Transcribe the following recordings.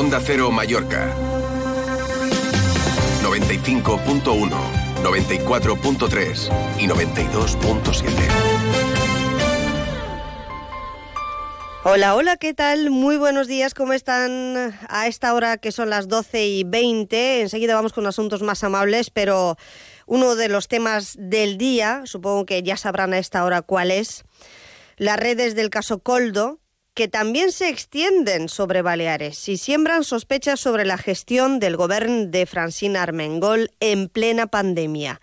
Onda Cero Mallorca. 95.1, 94.3 y 92.7. Hola, hola, ¿qué tal? Muy buenos días, ¿cómo están a esta hora que son las 12 y 20? Enseguida vamos con asuntos más amables, pero uno de los temas del día, supongo que ya sabrán a esta hora cuál es, las redes del caso Coldo, que también se extienden sobre Baleares y siembran sospechas sobre la gestión del gobierno de Francina Armengol en plena pandemia.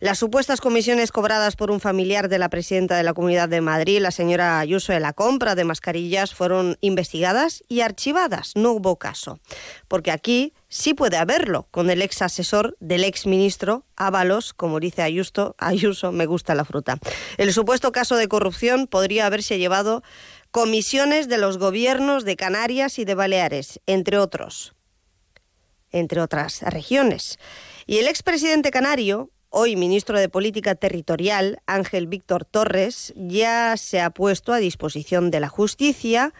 Las supuestas comisiones cobradas por un familiar de la presidenta de la Comunidad de Madrid, la señora Ayuso, de la compra de mascarillas fueron investigadas y archivadas. No hubo caso. Porque aquí sí puede haberlo, con el ex asesor del ex ministro Ábalos, como dice Ayuso, Ayuso, me gusta la fruta. El supuesto caso de corrupción podría haberse llevado comisiones de los gobiernos de Canarias y de Baleares, entre otros, entre otras regiones. Y el expresidente canario, hoy ministro de Política Territorial, Ángel Víctor Torres, ya se ha puesto a disposición de la justicia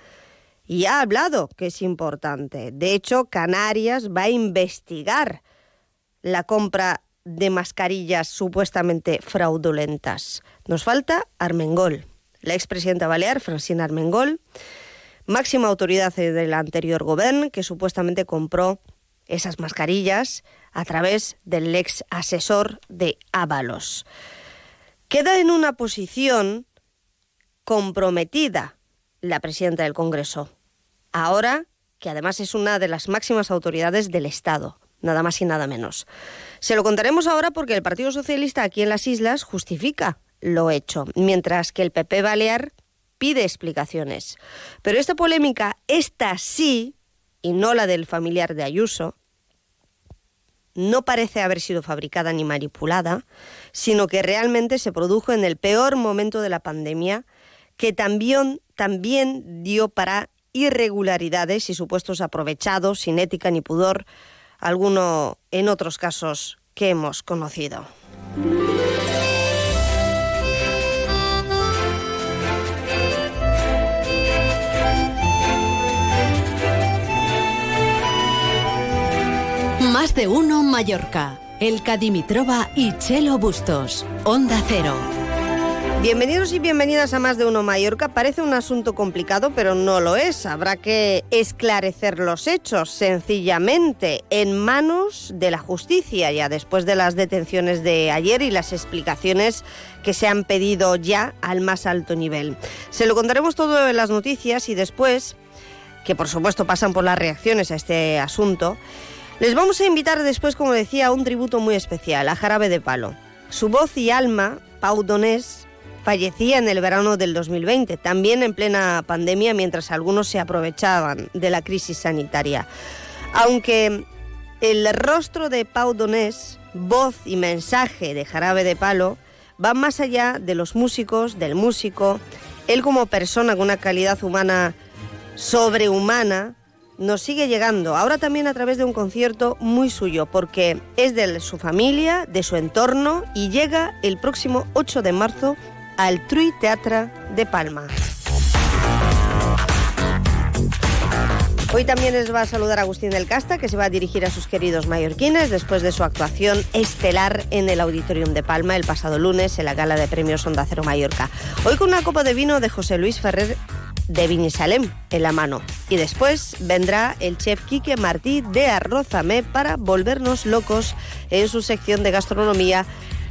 y ha hablado que es importante. De hecho, Canarias va a investigar la compra de mascarillas supuestamente fraudulentas. Nos falta Armengol, la expresidenta balear, Francina Armengol, máxima autoridad del anterior gobierno que supuestamente compró esas mascarillas a través del ex asesor de Ábalos. Queda en una posición comprometida la presidenta del Congreso, ahora que además es una de las máximas autoridades del Estado, nada más y nada menos. Se lo contaremos ahora porque el Partido Socialista aquí en las islas justifica lo hecho, mientras que el PP Balear pide explicaciones. Pero esta polémica, esta sí, y no la del familiar de Ayuso, no parece haber sido fabricada ni manipulada, sino que realmente se produjo en el peor momento de la pandemia, que también, también dio para irregularidades y supuestos aprovechados, sin ética ni pudor, alguno en otros casos que hemos conocido. De uno Mallorca. El Cadimitrova y Chelo Bustos. Onda Cero. Bienvenidos y bienvenidas a Más de Uno Mallorca. Parece un asunto complicado, pero no lo es. Habrá que esclarecer los hechos sencillamente en manos de la justicia, ya después de las detenciones de ayer y las explicaciones que se han pedido ya al más alto nivel. Se lo contaremos todo en las noticias y después, que por supuesto pasan por las reacciones a este asunto, les vamos a invitar después, como decía, a un tributo muy especial, a Jarabe de Palo. Su voz y alma, Pau Donés, fallecía en el verano del 2020, también en plena pandemia, mientras algunos se aprovechaban de la crisis sanitaria. Aunque el rostro de Pau Donés, voz y mensaje de Jarabe de Palo, van más allá de los músicos, del músico, él como persona con una calidad humana sobrehumana, nos sigue llegando, ahora también a través de un concierto muy suyo, porque es de su familia, de su entorno y llega el próximo 8 de marzo al Trui Teatra de Palma. Hoy también les va a saludar Agustín del Casta, que se va a dirigir a sus queridos mallorquines después de su actuación estelar en el Auditorium de Palma el pasado lunes en la gala de premios Onda Cero Mallorca. Hoy con una copa de vino de José Luis Ferrer de Vinisalem en la mano. Y después vendrá el chef Quique Martí de Arrozame para volvernos locos en su sección de gastronomía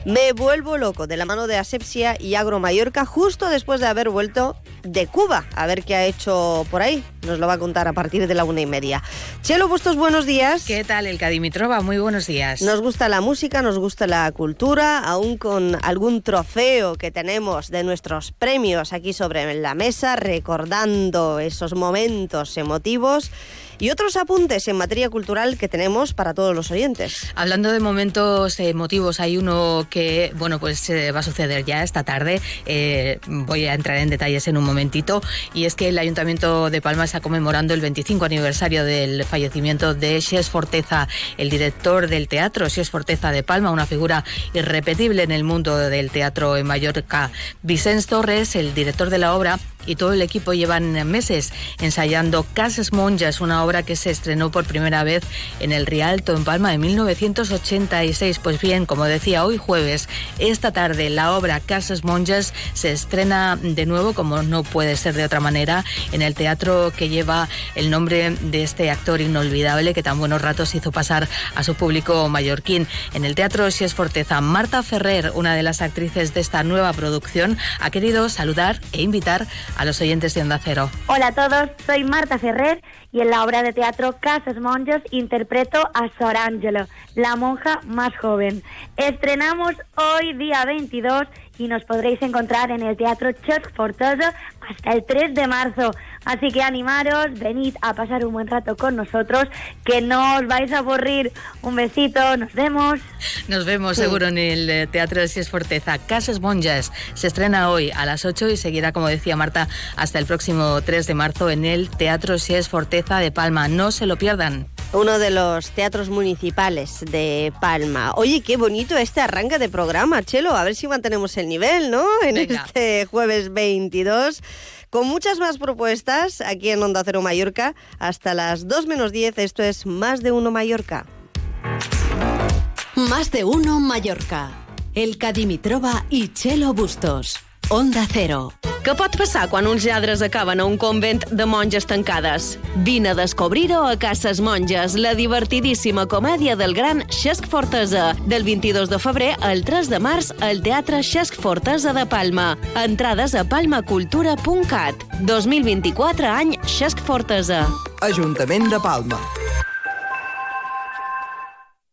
me vuelvo loco de la mano de Asepsia y Agro Mallorca justo después de haber vuelto de Cuba. A ver qué ha hecho por ahí. Nos lo va a contar a partir de la una y media. Chelo Bustos, buenos días. ¿Qué tal, el Cadimitrova? Muy buenos días. Nos gusta la música, nos gusta la cultura, aún con algún trofeo que tenemos de nuestros premios aquí sobre la mesa, recordando esos momentos emotivos y otros apuntes en materia cultural que tenemos para todos los oyentes. Hablando de momentos emotivos, hay uno que, bueno, pues eh, va a suceder ya esta tarde. Eh, voy a entrar en detalles en un momentito. Y es que el Ayuntamiento de Palma está conmemorando el 25 aniversario del fallecimiento de Xes Forteza, el director del teatro, Xes Forteza de Palma, una figura irrepetible en el mundo del teatro en Mallorca. Vicens Torres, el director de la obra, y todo el equipo llevan meses ensayando Casas Monjas, una obra que se estrenó por primera vez en el Rialto, en Palma, en 1986. Pues bien, como decía, hoy jueves, esta tarde, la obra Casas Monjas se estrena de nuevo, como no puede ser de otra manera, en el teatro que lleva el nombre de este actor inolvidable que tan buenos ratos hizo pasar a su público mallorquín. En el Teatro Sies Forteza, Marta Ferrer, una de las actrices de esta nueva producción, ha querido saludar e invitar a los oyentes de Onda Cero. Hola a todos, soy Marta Ferrer y en la obra de teatro Casas Monjas interpreto a Sor Angelo, la monja más joven. Estrenamos hoy día 22 y nos podréis encontrar en el Teatro Church Fortosa hasta el 3 de marzo. Así que animaros, venid a pasar un buen rato con nosotros, que no os vais a aburrir. Un besito, nos vemos. Nos vemos seguro en el eh, Teatro de Sies Forteza. Casas Monjas se estrena hoy a las 8 y seguirá, como decía Marta, hasta el próximo 3 de marzo en el Teatro Sies Forteza de Palma. No se lo pierdan uno de los teatros municipales de Palma. Oye, qué bonito este arranque de programa, Chelo. A ver si mantenemos el nivel, ¿no? En este jueves 22. Con muchas más propuestas aquí en Onda Cero Mallorca. Hasta las 2 menos 10. Esto es Más de Uno Mallorca. Más de Uno Mallorca. El Cadimitrova y Chelo Bustos. Onda Cero. Què pot passar quan uns lladres acaben a un convent de monges tancades? Vine a descobrir-ho a Cases Monges, la divertidíssima comèdia del gran Xesc Fortesa, del 22 de febrer al 3 de març al Teatre Xesc Fortesa de Palma. Entrades a palmacultura.cat. 2024 any Xesc Fortesa. Ajuntament de Palma.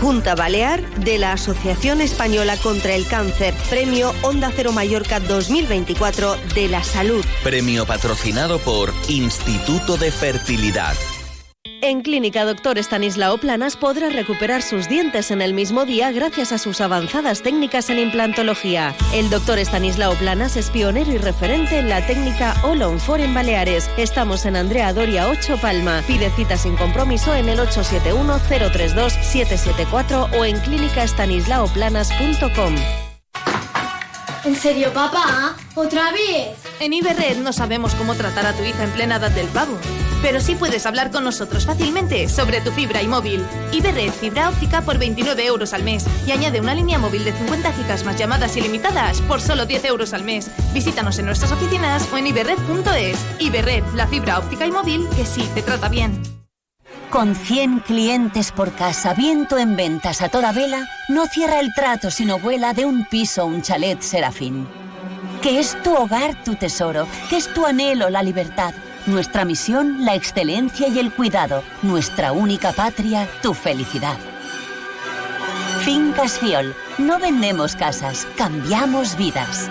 Junta Balear de la Asociación Española contra el Cáncer, Premio Onda Cero Mallorca 2024 de la Salud. Premio patrocinado por Instituto de Fertilidad. En Clínica Doctor Estanislao Planas podrá recuperar sus dientes en el mismo día gracias a sus avanzadas técnicas en implantología. El doctor Estanislao Planas es pionero y referente en la técnica All on Four en Baleares. Estamos en Andrea Doria 8 Palma. Pide cita sin compromiso en el 871-032-774 o en clínicaestanislaoplanas.com. ¿En serio, papá? ¿Otra vez? En Iberred no sabemos cómo tratar a tu hija en plena edad del pavo, pero sí puedes hablar con nosotros fácilmente sobre tu fibra y móvil. Iberred Fibra Óptica por 29 euros al mes y añade una línea móvil de 50 gigas más llamadas ilimitadas por solo 10 euros al mes. Visítanos en nuestras oficinas o en iberred.es. Iberred, la fibra óptica y móvil que sí te trata bien. Con 100 clientes por casa, viento en ventas a toda vela, no cierra el trato sino vuela de un piso un chalet serafín. Que es tu hogar tu tesoro, que es tu anhelo la libertad, nuestra misión la excelencia y el cuidado, nuestra única patria tu felicidad. Fincas Fiol, no vendemos casas, cambiamos vidas.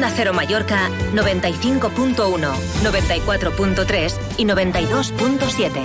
Onda Cero Mallorca 95.1, 94.3 y 92.7.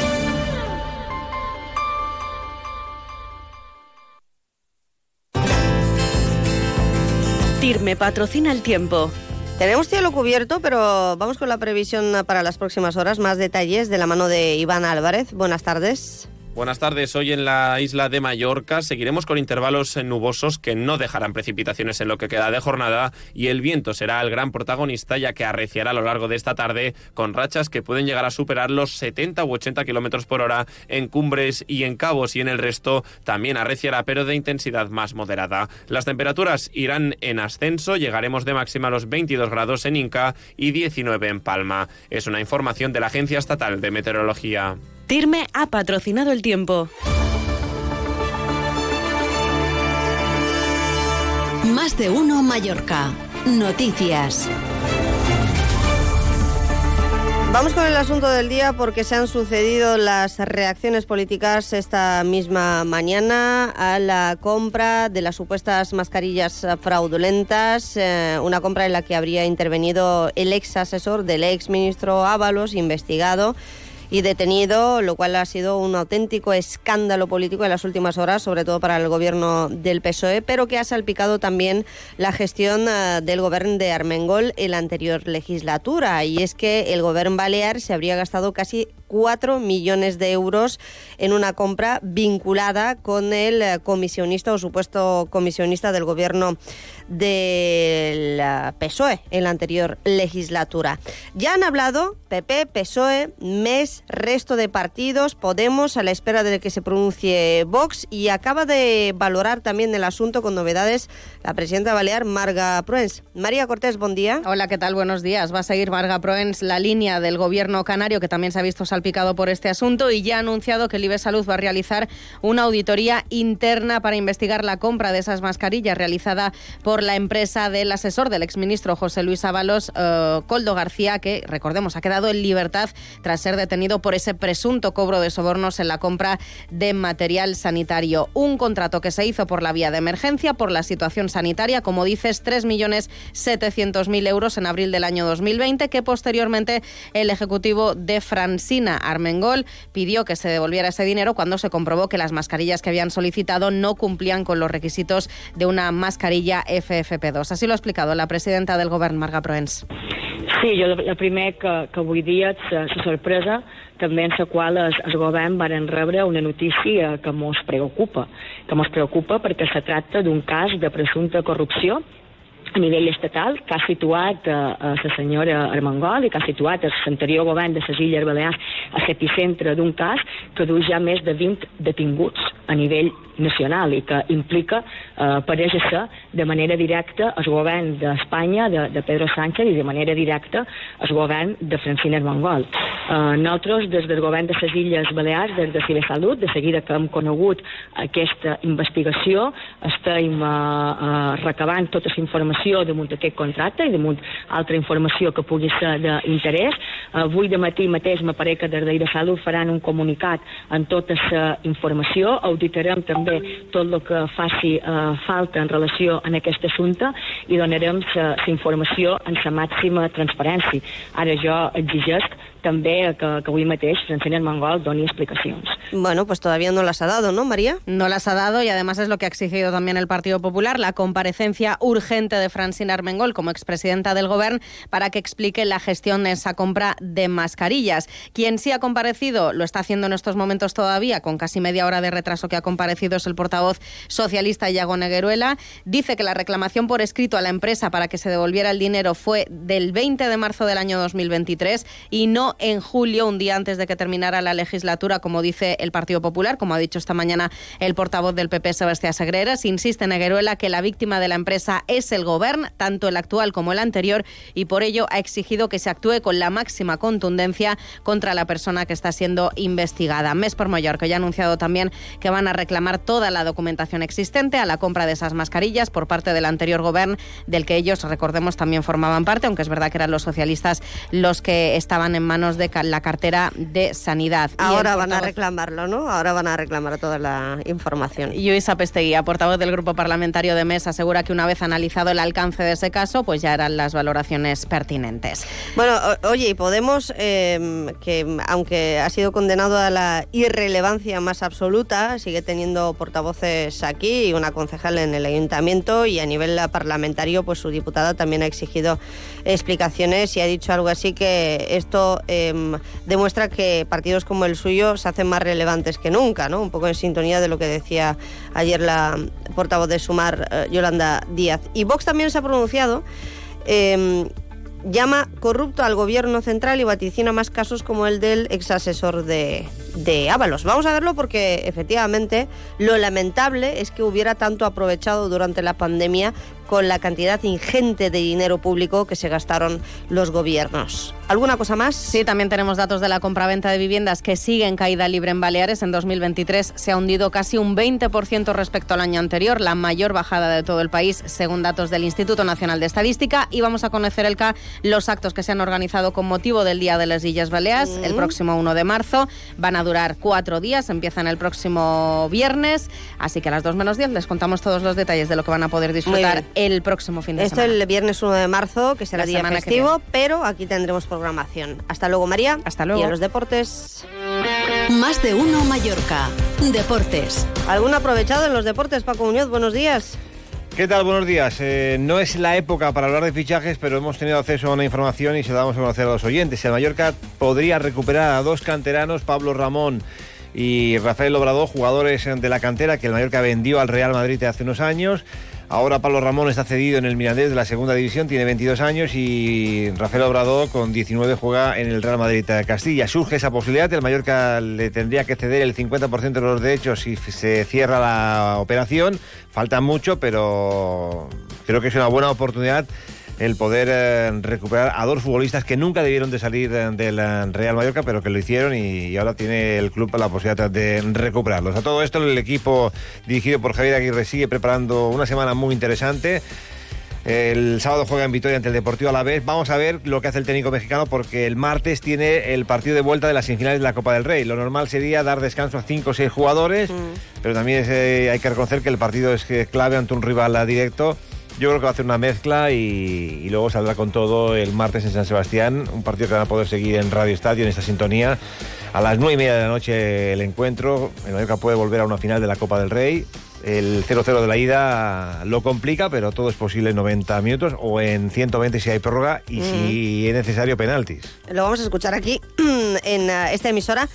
TIRME patrocina el tiempo. Tenemos cielo cubierto, pero vamos con la previsión para las próximas horas. Más detalles de la mano de Iván Álvarez. Buenas tardes. Buenas tardes. Hoy en la isla de Mallorca seguiremos con intervalos nubosos que no dejarán precipitaciones en lo que queda de jornada y el viento será el gran protagonista ya que arreciará a lo largo de esta tarde con rachas que pueden llegar a superar los 70 u 80 kilómetros por hora en cumbres y en cabos y en el resto también arreciará pero de intensidad más moderada. Las temperaturas irán en ascenso, llegaremos de máxima a los 22 grados en Inca y 19 en Palma. Es una información de la Agencia Estatal de Meteorología. Tirme ha patrocinado el tiempo. Más de uno Mallorca. Noticias. Vamos con el asunto del día porque se han sucedido las reacciones políticas esta misma mañana a la compra de las supuestas mascarillas fraudulentas, eh, una compra en la que habría intervenido el ex asesor del ex ministro Ábalos, investigado y detenido, lo cual ha sido un auténtico escándalo político en las últimas horas, sobre todo para el gobierno del PSOE, pero que ha salpicado también la gestión eh, del gobierno de Armengol en la anterior legislatura. Y es que el gobierno balear se habría gastado casi 4 millones de euros en una compra vinculada con el comisionista o supuesto comisionista del gobierno del PSOE en la anterior legislatura. Ya han hablado PP, PSOE, MES, resto de partidos, Podemos, a la espera de que se pronuncie Vox y acaba de valorar también el asunto con novedades la presidenta balear Marga Proens. María Cortés, buen día. Hola, ¿qué tal? Buenos días. Va a seguir Marga Proens la línea del gobierno canario que también se ha visto salpicado por este asunto y ya ha anunciado que el IBE Salud va a realizar una auditoría interna para investigar la compra de esas mascarillas realizada por la empresa del asesor del exministro José Luis Ábalos, eh, Coldo García, que recordemos ha quedado en libertad tras ser detenido por ese presunto cobro de sobornos en la compra de material sanitario. Un contrato que se hizo por la vía de emergencia, por la situación sanitaria, como dices, 3.700.000 euros en abril del año 2020, que posteriormente el Ejecutivo de Francina Armengol pidió que se devolviera ese dinero cuando se comprobó que las mascarillas que habían solicitado no cumplían con los requisitos de una mascarilla FFP2. Así lo ha explicado la presidenta del Govern, Marga Proens. Sí, jo el primer que, que vull dir és la sorpresa també en la qual el, el govern van rebre una notícia que ens preocupa, que ens preocupa perquè se tracta d'un cas de presumpta corrupció a nivell estatal que ha situat eh, la senyora Armengol i que ha situat l'anterior govern de les Illes Balears a l'epicentre d'un cas que du ja més de 20 detinguts a nivell nacional i que implica, eh, pareix ser, de manera directa el govern d'Espanya, de, de Pedro Sánchez, i de manera directa el govern de Francina Armengol. Eh, nosaltres, des del govern de les Illes Balears, des de Cibesalut, de seguida que hem conegut aquesta investigació, estem eh, eh, recabant tota la informació damunt aquest contracte i damunt altra informació que pugui ser d'interès. Avui de matí mateix m'apareix que des de Salut faran un comunicat amb tota la informació, auditarem també tot el que faci eh, falta en relació en aquest assumpte i donarem la informació en la màxima transparència. Ara jo exigesc també que, que avui mateix Francina Mangol doni explicacions. Bueno, pues todavía no las ha dado, ¿no, María? No las ha dado y además es lo que ha exigido también el Partido Popular, la comparecencia urgente de Francina Armengol como expresidenta del Gobierno para que explique la gestión de esa compra de mascarillas. Quien sí ha comparecido, lo está haciendo en estos momentos todavía, con casi media hora de retraso que ha comparecido, es el portavoz socialista Iago Negueruela. Dice que la reclamación por escrito a la empresa para que se devolviera el dinero fue del 20 de marzo del año 2023 y no en julio, un día antes de que terminara la legislatura, como dice el Partido Popular, como ha dicho esta mañana el portavoz del PP, Sebastián Sagreras. Insiste Negueruela que la víctima de la empresa es el Gobierno, tanto el actual como el anterior, y por ello ha exigido que se actúe con la máxima contundencia contra la persona que está siendo investigada. Mes por Mallorca ya ha anunciado también que van a reclamar toda la documentación existente a la compra de esas mascarillas por parte del anterior Gobierno, del que ellos, recordemos, también formaban parte, aunque es verdad que eran los socialistas los que estaban en manos de la cartera de Sanidad. Ahora van a reclamarlo, ¿no? Ahora van a reclamar toda la información. Luisa Pesteguía, portavoz del Grupo Parlamentario de MES, asegura que una vez analizado el alcance de ese caso, pues ya eran las valoraciones pertinentes. Bueno, oye, y Podemos, em, que aunque ha sido condenado a la irrelevancia más absoluta, sigue teniendo portavoces aquí y una concejal en el ayuntamiento y a nivel parlamentario, pues su diputada también ha exigido explicaciones y ha dicho algo así que esto Em, demuestra que partidos como el suyo se hacen más relevantes que nunca, ¿no? Un poco en sintonía de lo que decía ayer la portavoz de Sumar, eh, Yolanda Díaz. Y Vox también se ha pronunciado. eh, llama corrupto al gobierno central y vaticina más casos como el del ex asesor de, de Ábalos. Vamos a verlo porque efectivamente lo lamentable es que hubiera tanto aprovechado durante la pandemia con la cantidad ingente de dinero público que se gastaron los gobiernos. ¿Alguna cosa más? Sí, también tenemos datos de la compraventa de viviendas que sigue en caída libre en Baleares. En 2023 se ha hundido casi un 20% respecto al año anterior, la mayor bajada de todo el país, según datos del Instituto Nacional de Estadística. Y vamos a conocer, Elka, los actos que se han organizado con motivo del Día de las Illas Baleares, Mm. el próximo 1 de marzo. Van a durar cuatro días, empiezan el próximo viernes. Así que a las 2 menos 10 les contamos todos los detalles de lo que van a poder disfrutar. El próximo fin de Esto semana. el viernes 1 de marzo, que será La día festivo, pero aquí tendremos programación. Hasta luego, María. Hasta luego. Y a los deportes. Más de uno Mallorca. Deportes. ¿Algún aprovechado en los deportes, Paco Muñoz? Buenos días. ¿Qué tal? Buenos días. Eh, no es la época para hablar de fichajes, pero hemos tenido acceso a una información y se la damos a conocer a los oyentes. El Mallorca podría recuperar a dos canteranos, Pablo Ramón y Rafael Obrador, jugadores de la cantera que el Mallorca vendió al Real Madrid hace unos años. Ahora Pablo Ramón está cedido en el Mirandés de la segunda división, tiene 22 años y Rafael Obrador con 19 juega en el Real Madrid de Castilla. Surge esa posibilidad, el Mallorca le tendría que ceder el 50% de los derechos si se cierra la operación. Falta mucho, pero creo que es una buena oportunidad el poder eh, recuperar a dos futbolistas que nunca debieron de salir eh, del eh, Real Mallorca, pero que lo hicieron y, y ahora tiene el club la posibilidad de recuperarlos. A todo esto el equipo dirigido por Javier Aguirre sigue preparando una semana muy interesante. El sábado juega en Vitoria ante el Deportivo Alavés. Vamos a ver lo que hace el técnico mexicano porque el martes tiene el partido de vuelta de las semifinales de la Copa del Rey. Lo normal sería dar descanso a cinco o seis jugadores, pero también es, eh, hay que reconocer que el partido es clave ante un rival a directo. Yo creo que va a hacer una mezcla y, y luego saldrá con todo el martes en San Sebastián, un partido que van a poder seguir en Radio Estadio en esta sintonía. A las nueve y media de la noche el encuentro. El Mallorca puede volver a una final de la Copa del Rey. El 0-0 de la ida lo complica, pero todo es posible en 90 minutos o en 120 si hay prórroga y si es necesario penaltis. Lo vamos a escuchar aquí en eh, esta emisora.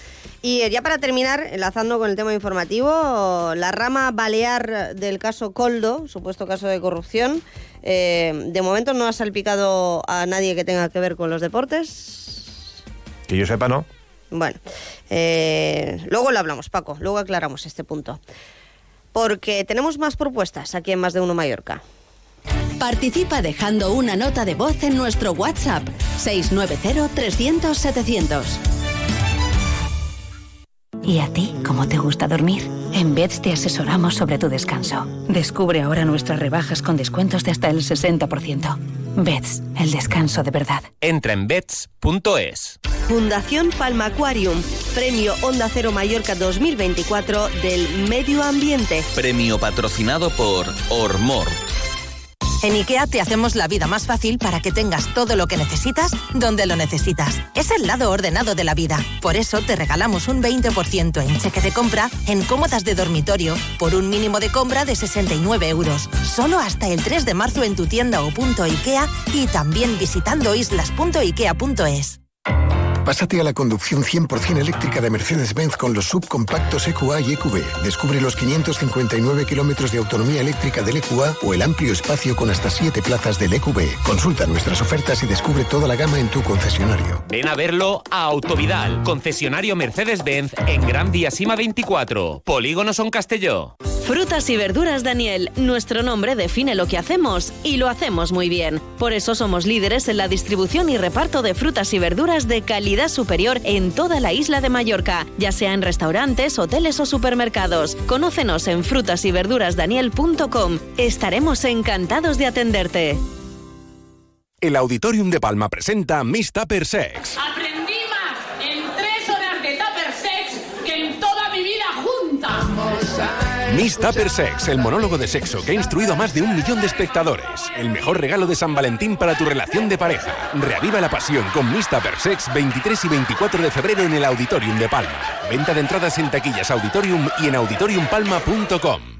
Y ya para terminar, enlazando con el tema informativo, la rama balear del caso Coldo, supuesto caso de corrupción, eh, de momento no ha salpicado a nadie que tenga que ver con los deportes. Que yo sepa, ¿no? Bueno, eh, luego lo hablamos, Paco, luego aclaramos este punto. Porque tenemos más propuestas aquí en Más de Uno Mallorca. Participa dejando una nota de voz en nuestro WhatsApp 690-300-700. ¿Y a ti cómo te gusta dormir? En Beds te asesoramos sobre tu descanso. Descubre ahora nuestras rebajas con descuentos de hasta el 60%. Beds, el descanso de verdad. Entra en bets.es. Fundación Palma Aquarium, Premio Onda Cero Mallorca 2024 del Medio Ambiente. Premio patrocinado por Ormor. En IKEA te hacemos la vida más fácil para que tengas todo lo que necesitas donde lo necesitas. Es el lado ordenado de la vida. Por eso te regalamos un 20% en cheque de compra en cómodas de dormitorio por un mínimo de compra de 69 euros. Solo hasta el 3 de marzo en tu tienda o punto IKEA y también visitando islas.ikea.es. Pásate a la conducción 100% eléctrica de Mercedes-Benz con los subcompactos EQA y EQB. Descubre los 559 kilómetros de autonomía eléctrica del EQA o el amplio espacio con hasta 7 plazas del EQB. Consulta nuestras ofertas y descubre toda la gama en tu concesionario. Ven a verlo a Autovidal, concesionario Mercedes-Benz en Gran Vía Sima 24, Polígono Son Castelló. Frutas y verduras Daniel, nuestro nombre define lo que hacemos y lo hacemos muy bien. Por eso somos líderes en la distribución y reparto de frutas y verduras de calidad superior en toda la isla de Mallorca, ya sea en restaurantes, hoteles o supermercados. Conócenos en frutasyberdurasdaniel.com. Estaremos encantados de atenderte. El Auditorium de Palma presenta Miss Tupper Sex. Miss Tupper Sex, el monólogo de sexo que ha instruido a más de un millón de espectadores. El mejor regalo de San Valentín para tu relación de pareja. Reaviva la pasión con Miss Tupper Sex 23 y 24 de febrero en el Auditorium de Palma. Venta de entradas en taquillas Auditorium y en auditoriumpalma.com.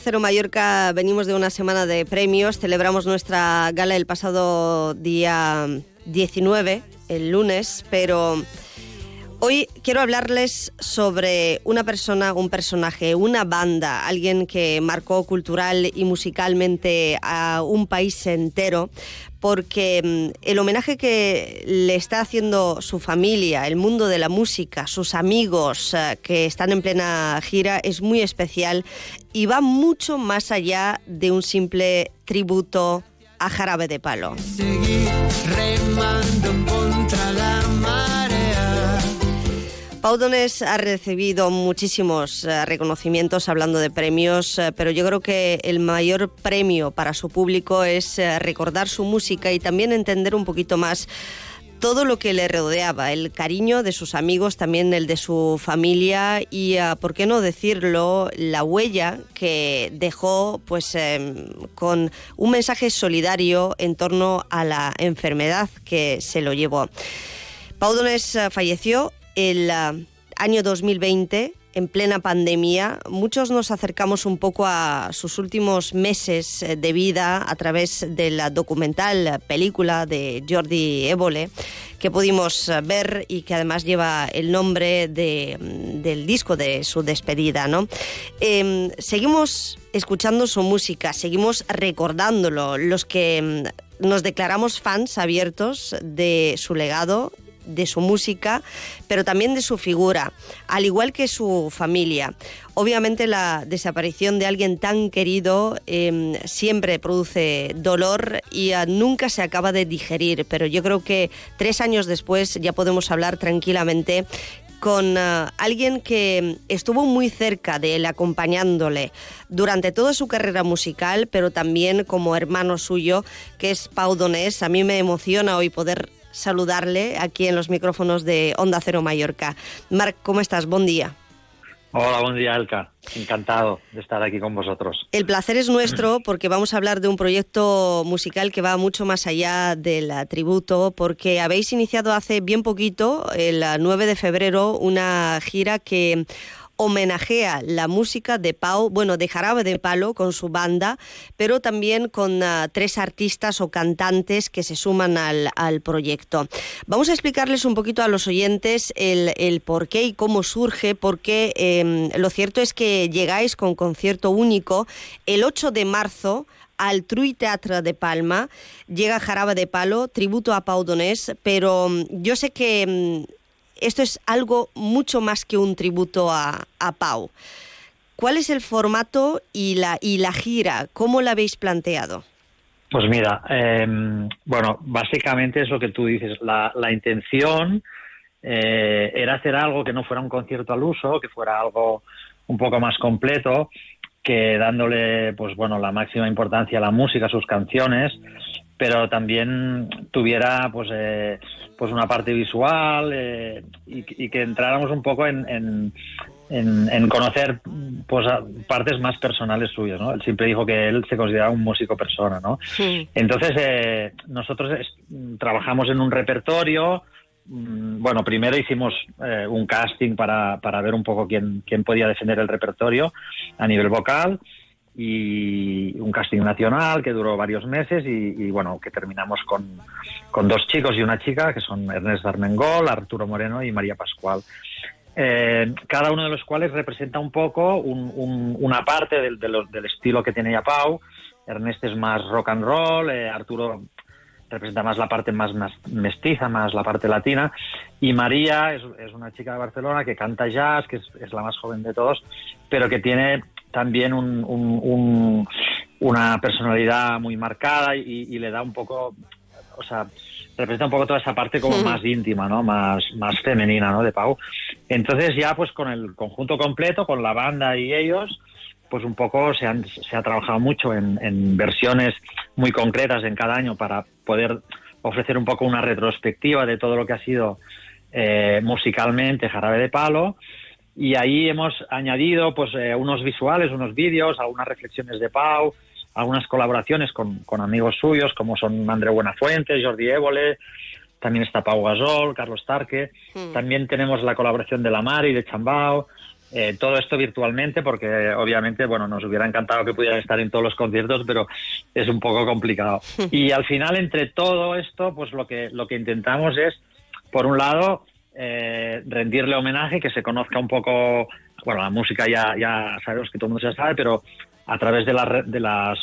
Cero Mallorca venimos de una semana de premios. Celebramos nuestra gala el pasado día 19, el lunes, pero hoy quiero hablarles sobre una persona, un personaje, una banda, alguien que marcó cultural y musicalmente a un país entero, porque mm, el homenaje que le está haciendo su familia, el mundo de la música, sus amigos eh, que están en plena gira es muy especial y va mucho más allá de un simple tributo a Jarabe de Palo. Contra la marea. Pau Donés ha recibido muchísimos eh, reconocimientos hablando de premios, eh, pero yo creo que el mayor premio para su público es eh, recordar su música y también entender un poquito más todo lo que le rodeaba, el cariño de sus amigos, también el de su familia y, ah, por qué no decirlo, la huella que dejó pues, em, con un mensaje solidario en torno a la enfermedad que se lo llevó. Pau Donés eh, falleció el ah, año 2020 en plena pandemia. Muchos nos acercamos un poco a sus últimos meses eh, de vida a través de la documental eh, película de Jordi Évole que pudimos eh, ver y que además lleva el nombre de, mm, del disco de su despedida. ¿no? Em, seguimos escuchando su música, seguimos recordándolo, los que mm, nos declaramos fans abiertos de su legado de su música, pero también de su figura, al igual que su familia. Obviamente la desaparición de alguien tan querido eh, siempre produce dolor y uh, nunca se acaba de digerir, pero yo creo que tres años después ya podemos hablar tranquilamente con uh, alguien que estuvo muy cerca de él, acompañándole durante toda su carrera musical, pero también como hermano suyo, que es Pau Donés. A mí me emociona hoy poder saludarle aquí en los micrófonos de Onda Cero Mallorca. Marc, ¿cómo estás? Buen día. Hola, buen día, Elka. Encantado de estar aquí con vosotros. El placer es nuestro porque vamos a hablar de un proyecto musical que va mucho más allá del tributo, porque habéis iniciado hace bien poquito, el 9 de febrero, una gira que homenajea la música de Pau, bueno, de Jarabe de Palo con su banda, pero también con uh, tres artistas o cantantes que se suman al, al, proyecto. Vamos a explicarles un poquito a los oyentes el, el por qué y cómo surge, porque eh, lo cierto es que llegáis con concierto único el 8 de marzo al Trui Teatre de Palma. Llega Jarabe de Palo, tributo a Pau Donés, pero yo sé que esto es algo mucho más que un tributo a, Pau. ¿Cuál es el formato y la, y la gira? ¿Cómo la habéis planteado? Pues mira, eh, bueno, básicamente es lo que tú dices. La, la intención eh, era hacer algo que no fuera un concierto al uso, que fuera algo un poco más completo, que dándole, pues bueno, la máxima importancia a la música, a sus canciones, pero también tuviera pues eh, pues una parte visual eh, y, y, que entráramos un poco en, en, en, en conocer pues partes más personales suyas ¿no? él siempre dijo que él se consideraba un músico persona ¿no? Sí. entonces eh, nosotros es, trabajamos en un repertorio bueno, primero hicimos eh, un casting para, para ver un poco quién, quién podía defender el repertorio a nivel vocal y un casting nacional que duró varios meses y, bueno, que terminamos con, con, dos chicos y una chica que son Ernest Armengol, Arturo Moreno y María Pascual. Eh, cada uno de los cuales representa un poco una parte del, del, estilo que tiene ya Pau. Ernest es más rock and roll, eh, Arturo representa más la parte más, mestiza, más la parte latina, y María es, una chica de Barcelona que canta jazz, que es, la más joven de todos, pero que tiene también una personalidad muy marcada y, le da un poco, o sea, representa un poco toda esa parte como más íntima, ¿no? Más, más femenina, ¿no? De Pau. Entonces ya pues con el conjunto completo, con la banda y ellos, pues un poco se, han, se ha trabajado mucho en, versiones muy concretas en cada año para poder ofrecer un poco una retrospectiva de todo lo que ha sido eh, musicalmente Jarabe de Palo. Y ahí hemos añadido pues eh, unos visuales, unos vídeos, algunas reflexiones de Pau, algunas colaboraciones con, con amigos suyos como son André Buenafuente, Jordi Évole, también está Pau Gasol, Carlos Tarque, hmm. también tenemos la colaboración de La Mari de Chambao, eh, todo esto virtualmente porque obviamente bueno nos hubiera encantado que pudieran estar en todos los conciertos pero es un poco complicado. Y al final entre todo esto pues lo que lo que intentamos es por un lado eh, rendirle homenaje que se conozca un poco bueno la música ya ya sabemos que todo el mundo ya sabe pero a través de las de las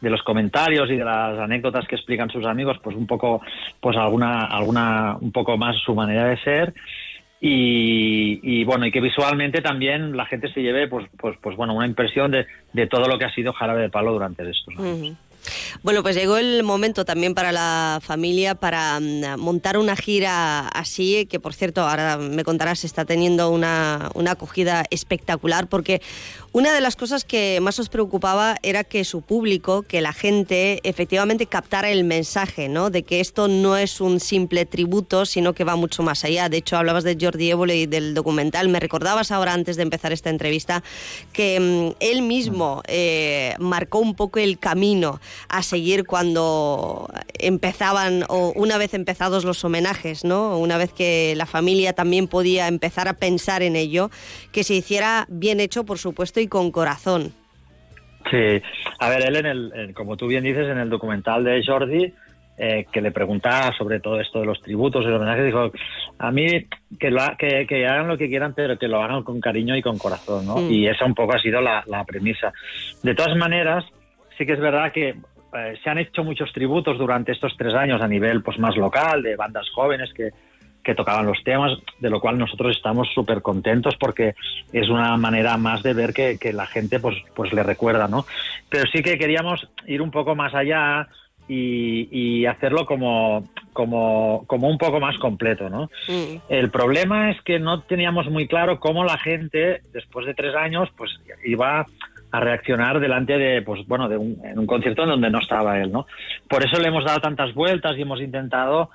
de los comentarios y de las anécdotas que explican sus amigos pues un poco pues alguna alguna un poco más su manera de ser y, bueno, y que visualmente también la gente se lleve, pues, pues, pues bueno, una impresión de, de todo lo que ha sido Jarabe de Palo durante estos años. Bueno, pues llegó el momento también para la familia para mm, montar una gira así, que por cierto, ahora me contarás, está teniendo una, una acogida espectacular, porque una de las cosas que más os preocupaba era que su público, que la gente efectivamente captara el mensaje, ¿no? De que esto no es un simple tributo, sino que va mucho más allá. De hecho, hablabas de Jordi Évole y del documental. Me recordabas ahora, antes de empezar esta entrevista, que mm, él mismo eh, marcó un poco el camino a seguir cuando empezaban, o una vez empezados los homenajes, ¿no? Una vez que la familia también podía empezar a pensar en ello, que se hiciera bien hecho, por supuesto, con corazón. Sí, a ver, él, en el, como tú bien dices, en el documental de Jordi, eh, que le preguntaba sobre todo esto de los tributos y los homenajes, dijo, a mí que, lo, que, que, hagan lo que quieran, pero que lo hagan con cariño y con corazón, ¿no? Mm. Y esa un poco ha sido la, premisa. De todas maneras, sí que es verdad que eh, se han hecho muchos tributos durante estos tres años a nivel pues más local, de bandas jóvenes que, que tocaban los temas, de lo cual nosotros estamos súper contentos porque es una manera más de ver que, la gente pues, pues le recuerda, ¿no? Pero sí que queríamos ir un poco más allá y, hacerlo como, como, como, un poco más completo, ¿no? Mm. El problema es que no teníamos muy claro cómo la gente, después de tres años, pues iba a reaccionar delante de, pues bueno, de un, en un concierto en donde no estaba él, ¿no? Por eso le hemos dado tantas vueltas y hemos intentado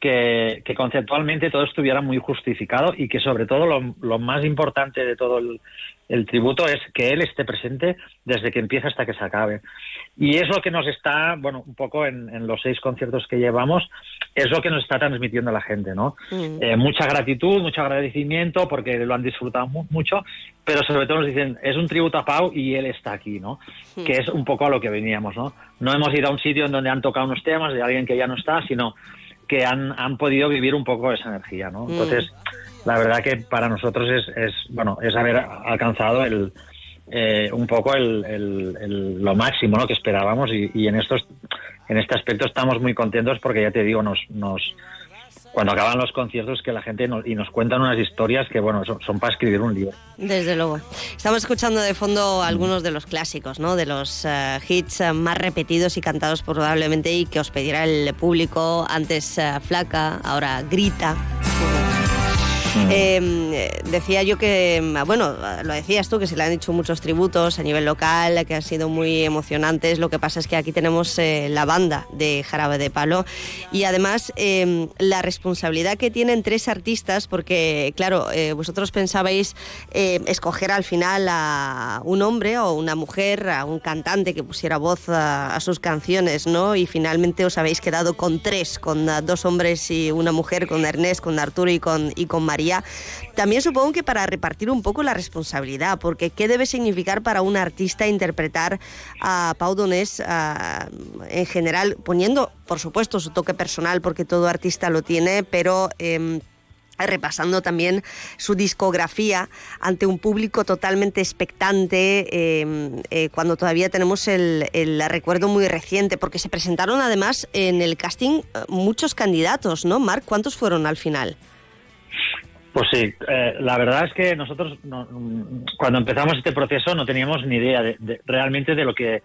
que, conceptualmente todo estuviera muy justificado y que sobre todo lo, más importante de todo el, tributo es que él esté presente desde que empieza hasta que se acabe. Y es lo que nos está, bueno, un poco en, los seis conciertos que llevamos, es lo que nos está transmitiendo la gente, ¿no? Mm. Eh, mucha gratitud, mucho agradecimiento porque lo han disfrutado mucho, pero sobre todo nos dicen, es un tributo a Pau y él está aquí, ¿no? Mm. Que es un poco a lo que veníamos, ¿no? No hemos ido a un sitio en donde han tocado unos temas de alguien que ya no está, sino que han, han podido vivir un poco esa energía, ¿no? Mm. Entonces, la verdad que para nosotros es, es bueno, es haber alcanzado el, eh, un poco el, el, lo máximo ¿no? que esperábamos y, y, en estos en este aspecto estamos muy contentos porque ya te digo nos, nos cuando acaban los conciertos que la gente y nos cuentan unas historias que bueno son, para escribir un libro. Desde luego. Estamos escuchando de fondo algunos de los clásicos, ¿no? De los eh, hits eh, más repetidos y cantados probablemente y que os pedirá el público antes eh, flaca, ahora grita. Em, decía yo que, bueno, lo decías tú, que se le han hecho muchos tributos a nivel local, que han sido muy emocionantes. Lo que pasa es que aquí tenemos eh, la banda de Jarabe de Palo y además em, la responsabilidad que tienen tres artistas, porque, claro, eh, vosotros pensabais eh, escoger al final a un hombre o una mujer, a un cantante que pusiera voz a, sus canciones, ¿no? Y finalmente os habéis quedado con tres, con dos hombres y una mujer, con Ernest, con Arturo y con, y con María También supongo que para repartir un poco la responsabilidad, porque ¿qué debe significar para un artista interpretar a Pau Donés en general, poniendo, por supuesto, su toque personal, porque todo artista lo tiene, pero... Em, repasando también su discografía ante un público totalmente expectante em, eh, cuando todavía tenemos el, recuerdo muy reciente, porque se presentaron además en el casting eh, muchos candidatos, ¿no? Marc, ¿cuántos fueron al final? Pues sí, eh, la verdad es que nosotros cuando empezamos este proceso no teníamos ni idea de, realmente de lo que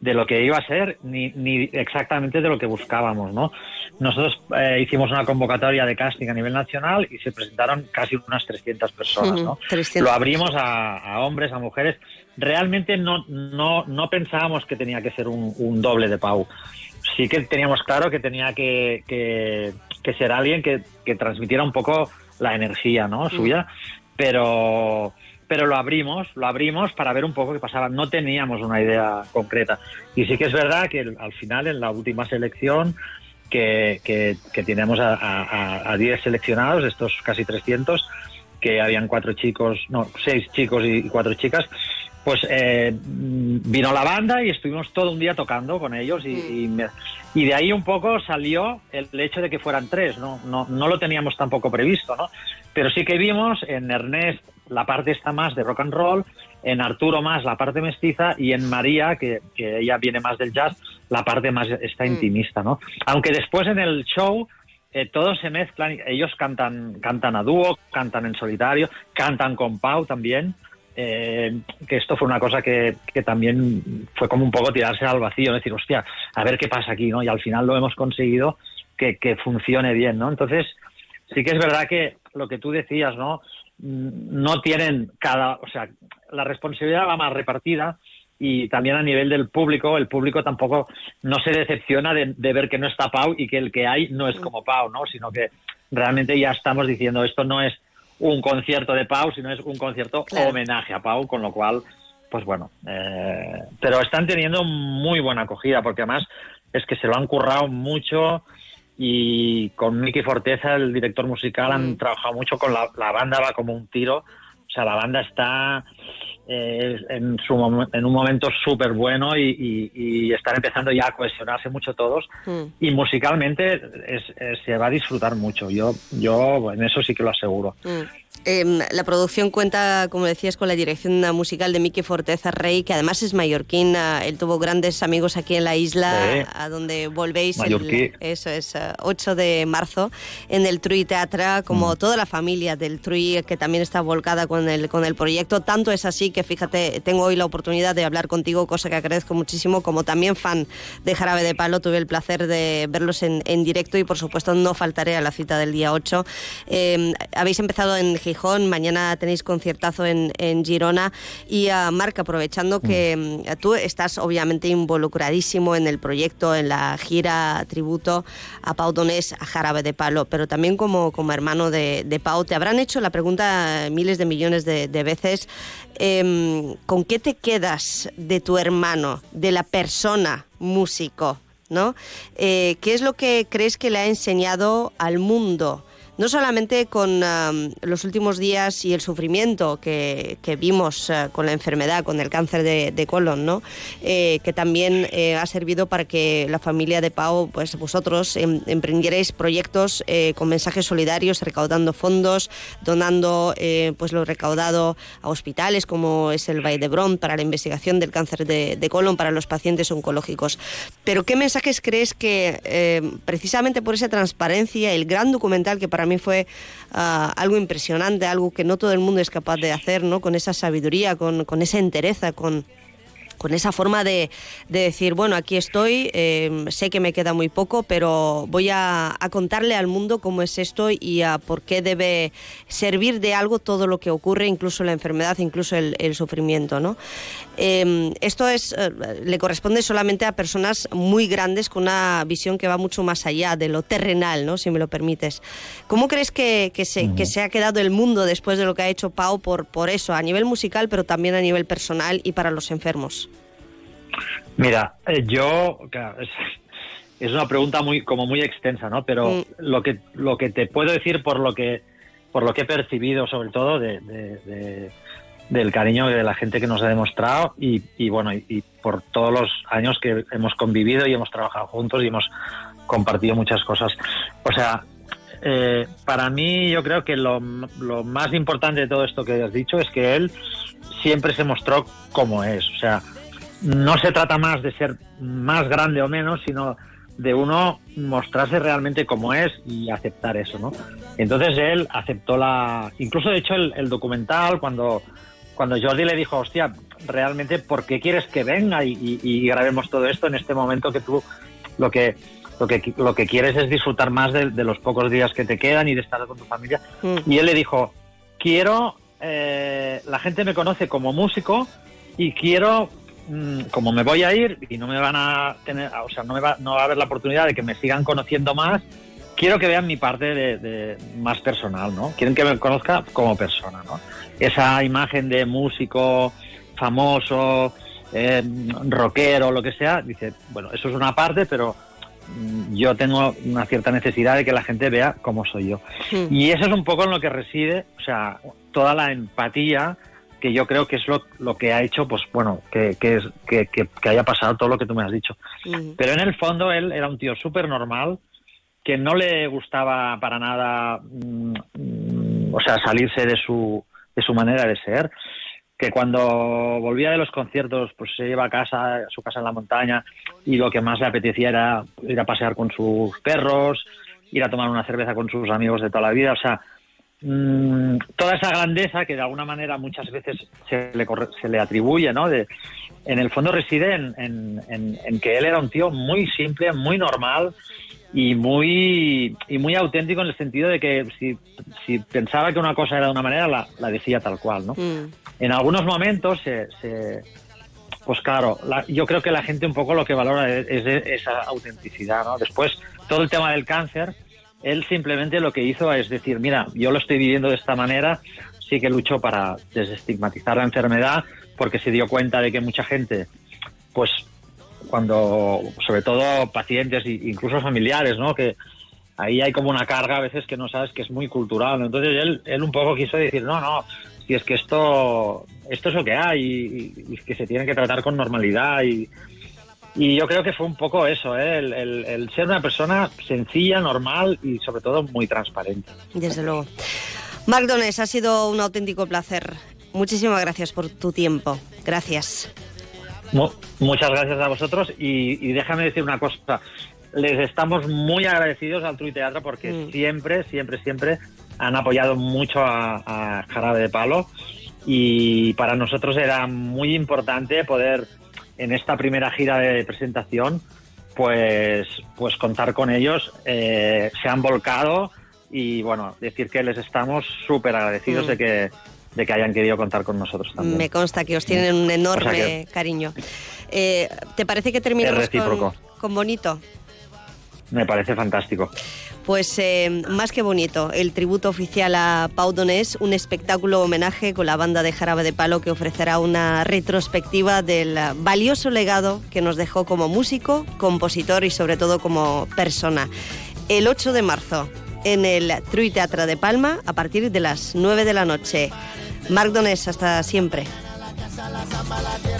de lo que iba a ser ni, ni exactamente de lo que buscábamos, ¿no? Nosotros eh, hicimos una convocatoria de casting a nivel nacional y se presentaron casi unas 300 personas, ¿no? Lo abrimos a, hombres, a mujeres. Realmente no, no, no pensábamos que tenía que ser un, doble de Pau. Sí que teníamos claro que tenía que, que, ser alguien que, que, transmitiera un poco la energía, ¿no? Suya, pero pero lo abrimos, lo abrimos para ver un poco qué pasaba. No teníamos una idea concreta. Y sí que es verdad que al final, en la última selección, que, que, tenemos a 10 seleccionados, estos casi 300, que habían cuatro chicos, no, seis chicos y cuatro chicas, pues eh, vino la banda y estuvimos todo un día tocando con ellos y, mm. y, de ahí un poco salió el hecho de que fueran tres, ¿no? No, no lo teníamos tampoco previsto, ¿no? Pero sí que vimos en Ernest la parte está más de rock and roll, en Arturo más la parte mestiza y en María, que, ella viene más del jazz, la parte más está mm. intimista, ¿no? Aunque después en el show eh, todos se mezclan, ellos cantan, cantan a dúo, cantan en solitario, cantan con Pau también, eh, que esto fue una cosa que, que, también fue como un poco tirarse al vacío, decir, hostia, a ver qué pasa aquí, ¿no? Y al final lo hemos conseguido que, que funcione bien, ¿no? Entonces, sí que es verdad que lo que tú decías, ¿no? no tienen cada, o sea, la responsabilidad va más repartida y también a nivel del público, el público tampoco no se decepciona de, ver que no está Pau y que el que hay no es como Pau, ¿no? Sino que realmente ya estamos diciendo esto no es un concierto de Pau, sino es un concierto homenaje a Pau, con lo cual, pues bueno, eh, pero están teniendo muy buena acogida porque además es que se lo han currado mucho y con Miki Forteza, el director musical, han mm. trabajado mucho con la, la banda, va como un tiro. O sea, la banda está eh, en, su, en un momento súper bueno y, están empezando ya a cohesionarse mucho todos. Mm. Y musicalmente se va a disfrutar mucho. Yo, yo en eso sí que lo aseguro. Mm. Em, la producción cuenta, como decías, con la dirección musical de Miki Forteza Rey, que además es mallorquín. Él tuvo grandes amigos aquí en la isla, a donde volvéis el, eso es, 8 eh, de marzo, en el Trui Teatra, como mm. toda la familia del Trui, que también está volcada con el, con el proyecto. Tanto es así que, fíjate, tengo hoy la oportunidad de hablar contigo, cosa que agradezco muchísimo. Como también fan de Jarabe de Palo, tuve el placer de verlos en, en directo y, por supuesto, no faltaré a la cita del día 8. Em, habéis empezado en mañana tenéis conciertazo en, Girona. Y a Marc, aprovechando que mm. Mm, tú estás obviamente involucradísimo en el proyecto, en la gira tributo a Pau Donés, a Jarabe de Palo, pero también como, como hermano de, Pau, te habrán hecho la pregunta miles de millones de, veces, em, ¿con qué te quedas de tu hermano, de la persona músico? ¿no? Eh, ¿Qué es lo que crees que le ha enseñado al mundo? No solamente con los últimos días y el sufrimiento que, vimos eh, con la enfermedad, con el cáncer de, colon, ¿no? Eh, que también eh, ha servido para que la familia de Pau, pues vosotros em, emprendierais proyectos con mensajes solidarios, recaudando fondos, donando pues lo recaudado a hospitales como es el Valle de Bron para la investigación del cáncer de, de colon para los pacientes oncológicos. Pero ¿qué mensajes crees que precisamente por esa transparencia, el gran documental que para a mí fue ah, algo impresionante, algo que no todo el mundo es capaz de hacer, ¿no? Con esa sabiduría, con, con esa entereza, con, con esa forma de, decir, bueno, aquí estoy, eh, sé que me queda muy poco, pero voy a, contarle al mundo cómo es esto y a por qué debe servir de algo todo lo que ocurre, incluso la enfermedad, incluso el, sufrimiento. ¿no? Em, esto es, eh, le corresponde solamente a personas muy grandes con una visión que va mucho más allá de lo terrenal, ¿no? si me lo permites. ¿Cómo crees que, se, que se ha quedado el mundo después de lo que ha hecho Pau por, por eso, a nivel musical, pero también a nivel personal y para los enfermos? Mira, eh, yo, es, una pregunta muy, como muy extensa, ¿no? Pero lo que, lo que te puedo decir por lo que por lo que he percibido sobre todo de, de- de- del cariño de la gente que nos ha demostrado y, y bueno, y, y por todos los años que hemos convivido y hemos trabajado juntos y hemos compartido muchas cosas. O sea, eh, para mí yo creo que lo, lo más importante de todo esto que has dicho es que él siempre se mostró como es. O sea, no se trata más de ser más grande o menos, sino de uno mostrarse realmente como es y aceptar eso, ¿no? Entonces él aceptó la... Incluso de hecho el, el documental, cuando, cuando Jordi le dijo, hostia, realmente, ¿por qué quieres que venga y, y- y grabemos todo esto en este momento que tú lo que, lo que, lo que quieres es disfrutar más de, de los pocos días que te quedan y de estar con tu familia? Y él le dijo, quiero, eh, la gente me conoce como músico y quiero, mm, como me voy a ir y no me van a tener, o sea, no, me va, no va a haber la oportunidad de que me sigan conociendo más, quiero que vean mi parte de, de más personal, ¿no? Quieren que me conozca como persona, ¿no? Esa imagen de músico famoso, eh, rockero, lo que sea, dice, bueno, eso es una parte, pero mm, yo tengo una cierta necesidad de que la gente vea cómo soy yo. Y eso es un poco en lo que reside, o sea, toda la empatía que yo creo que es lo, lo que ha hecho, pues bueno, que, que, es- que, que- haya pasado todo lo que tú me has dicho. Pero en el fondo él era un tío súper normal, que no le gustaba para nada, mm, mm, o sea, salirse de su, de su manera de ser, que cuando volvía de los conciertos, pues se iba a casa, a su casa en la montaña, y lo que más le apetecía era ir a pasear con sus perros, ir a tomar una cerveza con sus amigos de toda la vida, o sea, mm, toda esa grandeza que de alguna manera muchas veces se le, corre- se le atribuye, ¿no? De, en el fondo reside en, en- en- en que él era un tío muy simple, muy normal y muy y muy auténtico en el sentido de que si, si pensaba que una cosa era de una manera, la, la decía tal cual, ¿no? En algunos momentos se, se- pues claro, la- yo creo que la gente un poco lo que valora es, es esa autenticidad, ¿no? Después, todo el tema del cáncer, él simplemente lo que hizo es decir, mira, yo lo estoy viviendo de esta manera, sí que luchó para desestigmatizar la enfermedad, porque se dio cuenta de que mucha gente, pues cuando, sobre todo pacientes e incluso familiares, ¿no? Que ahí hay como una carga a veces que no sabes que es muy cultural. Entonces él, él un poco quiso decir, no, no, si es que esto, esto es lo que hay y, y que se tiene que tratar con normalidad y, y yo creo que fue un poco eso, ¿eh? el, el- el ser una persona sencilla, normal y sobre todo muy transparente. Desde luego. Marc Donés, ha sido un auténtico placer. Muchísimas gracias por tu tiempo. Gracias. Mu- muchas gracias a vosotros y, y déjame decir una cosa. Les estamos muy agradecidos al Teatro porque siempre, siempre, siempre han apoyado mucho a, a Jarabe de Palo y para nosotros era muy importante poder en esta primera gira de presentación pues, pues contar con ellos. Eh, se han volcado y bueno, decir que les estamos súper agradecidos Mm. de que de que hayan querido contar con nosotros también. Me consta que os tienen un enorme O sea que- cariño. Eh, ¿Te parece que recíproco. con, con bonito? Me parece fantástico. Pues eh, más que bonito, el tributo oficial a Pau Donés, un espectáculo homenaje con la banda de Jarabe de Palo que ofrecerá una retrospectiva del valioso legado que nos dejó como músico, compositor y sobre todo como persona. El 8 de marzo en el Trui Teatre de Palma a partir de las 9 de la noche. Marc Donés, hasta siempre.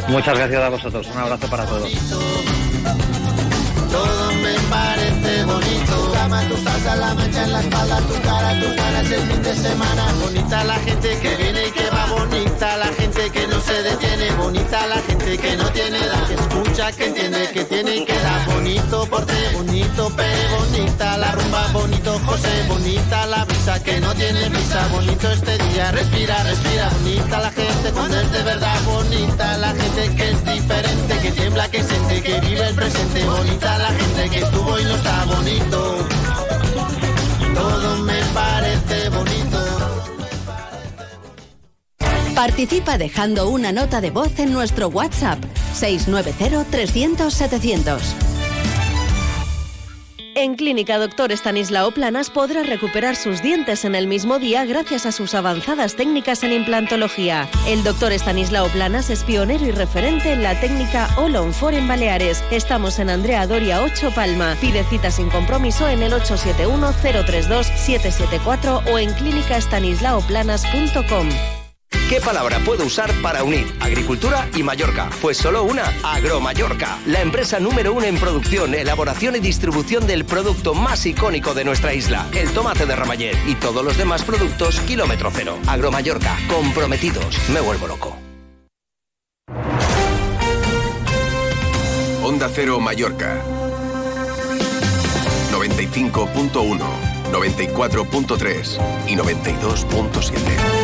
Muchas gracias a vosotros. Un abrazo para todos. Todo me parece bonito. Cama, tu salsa, la mancha en la espalda, tu cara, tus ganas el fin de semana. Bonita la gente que viene y que va, bonita la gente que no se detiene, bonita la gente que no tiene edad, que escucha, que entiende, que tiene y que da. Bonito porte, bonito Pere, bonita la rumba, bonito José, bonita la brisa que no tiene brisa, bonito este día, respira, respira, bonita la gente cuando es de verdad, bonita la gente que es diferente, que tiembla, que siente, que vive el presente, bonita la gente que estuvo y no está bonito. Todo me parece Participa dejando una nota de voz en nuestro WhatsApp 690 300 700. En Clínica Doctor Estanislao Planas podrá recuperar sus dientes en el mismo día gracias a sus avanzadas técnicas en implantología. El doctor Estanislao Planas es pionero y referente en la técnica All on Four en Baleares. Estamos en Andrea Doria 8 Palma. Pide cita sin compromiso en el 871-032-774 o en clínicaestanislaoplanas.com. ¿Qué palabra puedo usar para unir agricultura y Mallorca? Pues solo una, Agromallorca, la empresa número uno en producción, elaboración y distribución del producto más icónico de nuestra isla, el tomate de Ramallet y todos los demás productos kilómetro cero. Agromallorca, comprometidos, me vuelvo loco. Onda Cero Mallorca. 95.1, 94.3 y 92.7.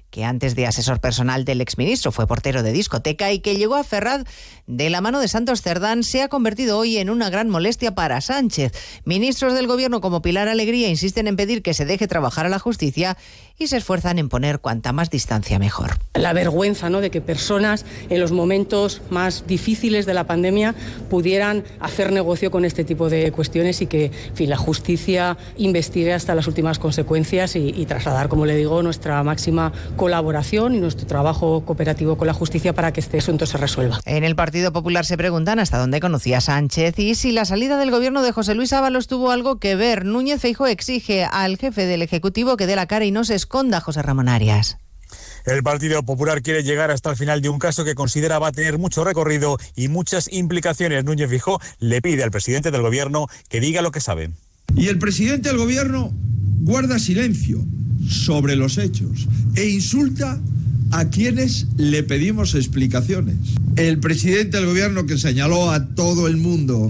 que antes de asesor personal del exministro fue portero de discoteca y que llegó a Ferraz de la mano de Santos Cerdán, se ha convertido hoy en una gran molestia para Sánchez. Ministros del gobierno como Pilar Alegría insisten en pedir que se deje trabajar a la justicia y se esfuerzan en poner cuanta más distancia mejor. La vergüenza ¿no? de que personas en los momentos más difíciles de la pandemia pudieran hacer negocio con este tipo de cuestiones y que en fin, la justicia investigue hasta las últimas consecuencias y, y trasladar, como le digo, nuestra máxima colaboración y nuestro trabajo cooperativo con la justicia para que este asunto se resuelva. En el Partido Popular se preguntan hasta dónde conocía Sánchez y si la salida del gobierno de José Luis Ábalos tuvo algo que ver. Núñez Feijo exige al jefe del Ejecutivo que dé la cara y no se esconda, José Ramón Arias. El Partido Popular quiere llegar hasta el final de un caso que considera va a tener mucho recorrido y muchas implicaciones. Núñez Fijó le pide al presidente del Gobierno que diga lo que sabe. Y el presidente del Gobierno guarda silencio sobre los hechos e insulta a quienes le pedimos explicaciones. El presidente del gobierno que señaló a todo el mundo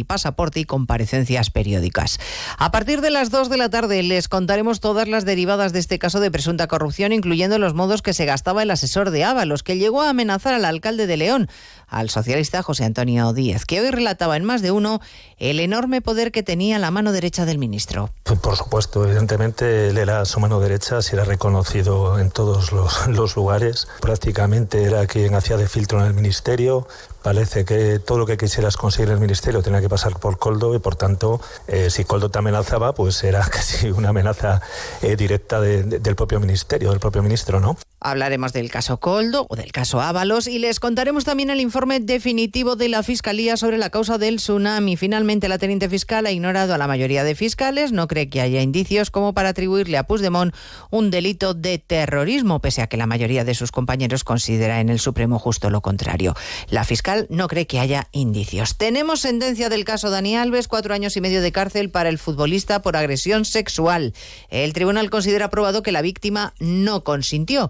pasaporte y comparecencias periódicas. A partir de las 2 de la tarde les contaremos todas las derivadas de este caso de presunta corrupción, incluyendo los modos que se gastaba el asesor de Ábalos, que llegó a amenazar al alcalde de León, al socialista José Antonio Díez, que hoy relataba en más de uno el enorme poder que tenía la mano derecha del ministro. Por supuesto, evidentemente él era su mano derecha, se era reconocido en todos los lugares, prácticamente era quien hacía de filtro en el ministerio, parece que todo lo que quisieras conseguir en el ministerio tenía que pasar por Coldo y por tanto eh, si Coldo te amenazaba pues era casi una amenaza eh, directa de, de, del propio ministerio, del propio ministro, ¿no? Hablaremos del caso Coldo o del caso Ábalos y les contaremos también el informe definitivo de la Fiscalía sobre la causa del tsunami. Finalmente la teniente fiscal ha ignorado a la mayoría de fiscales, no cree que haya indicios como para atribuirle a Puigdemont un delito de terrorismo, pese a que la mayoría de sus compañeros considera en el Supremo justo lo contrario. La fiscal no cree que haya indicios. Tenemos sentencia del caso Dani Alves, cuatro años y medio de cárcel para el futbolista por agresión sexual. El tribunal considera probado que la víctima no consintió.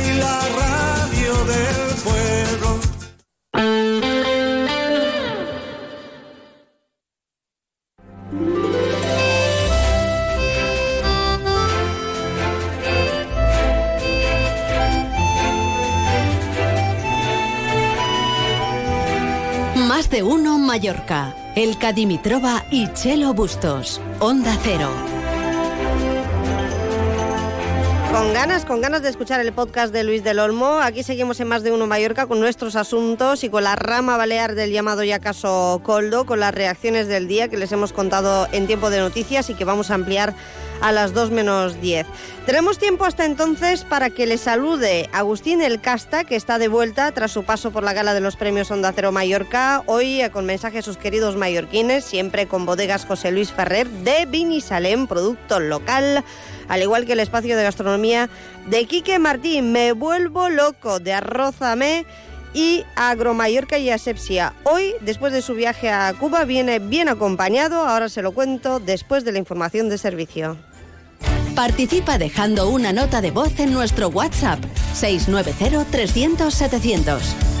de uno Mallorca. El Cadimitrova y Chelo Bustos. Onda Cero. Con ganas, con ganas de escuchar el podcast de Luis del Olmo. Aquí seguimos en Más de Uno Mallorca con nuestros asuntos y con la rama balear del llamado ya caso Coldo, con las reacciones del día que les hemos contado en tiempo de noticias y que vamos a ampliar a las 2 menos 10. Tenemos tiempo hasta entonces para que le salude Agustín El Casta, que está de vuelta tras su paso por la gala de los premios Onda Cero Mallorca. Hoy con mensaje a sus queridos mallorquines, siempre con bodegas José Luis Ferrer de Vinisalem, producto local, al igual que el espacio de gastronomía de Quique Martín. Me vuelvo loco de Arrózame y Agromallorca y Asepsia. Hoy, después de su viaje a Cuba, viene bien acompañado. Ahora se lo cuento después de la información de servicio. Participa dejando una nota de voz en nuestro WhatsApp 690 300 700.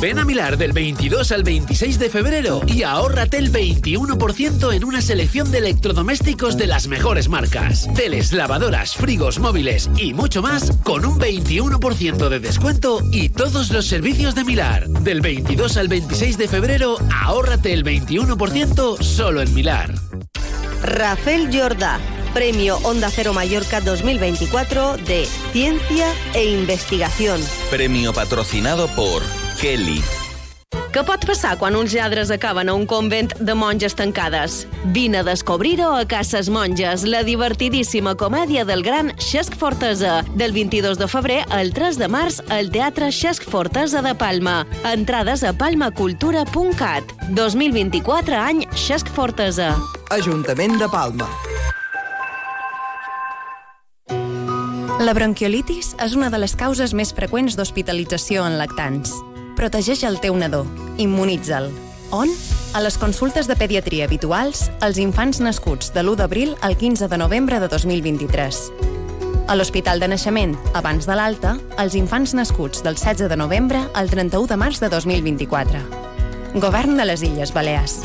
Ven a Milar del 22 al 26 de febrero y ahórrate el 21% en una selección de electrodomésticos de las mejores marcas. Teles, lavadoras, frigos, móviles y mucho más con un 21% de descuento y todos los servicios de Milar. Del 22 al 26 de febrero, ahórrate el 21% solo en Milar. Rafael Jordá, Premio Onda Cero Mallorca 2024 de Ciencia e Investigación. Premio patrocinado por Kelly. Què pot passar quan uns lladres acaben a un convent de monges tancades? Vine a descobrir-ho a Cases Monges, la divertidíssima comèdia del gran Xesc Fortesa, del 22 de febrer al 3 de març al Teatre Xesc Fortesa de Palma. Entrades a palmacultura.cat. 2024 any Xesc Fortesa. Ajuntament de Palma. La bronquiolitis és una de les causes més freqüents d'hospitalització en lactants. Protegeix el teu nadó. Immunitza'l. On? A les consultes de pediatria habituals als infants nascuts de l'1 d'abril al 15 de novembre de 2023. A l'Hospital de Naixement, abans de l'alta, als infants nascuts del 16 de novembre al 31 de març de 2024. Govern de les Illes Balears.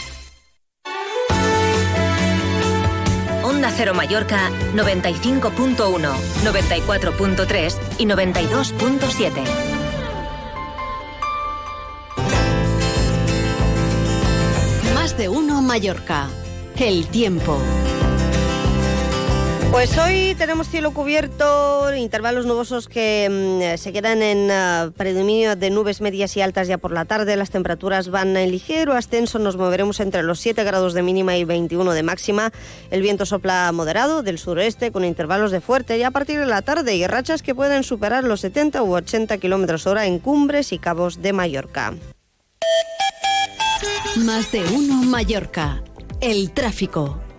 Onda Cero Mallorca 95.1, 94.3 y 92.7. Más de uno Mallorca. El tiempo. Pues hoy tenemos cielo cubierto, intervalos nubosos que mm, se quedan en ah, predominio de nubes medias y altas ya por la tarde. Las temperaturas van en ligero ascenso, nos moveremos entre los 7 grados de mínima y 21 de máxima. El viento sopla moderado del suroeste con intervalos de fuerte y a partir de la tarde y rachas que pueden superar los 70 u 80 kilómetros hora en cumbres y cabos de Mallorca. Más de uno Mallorca. El tráfico.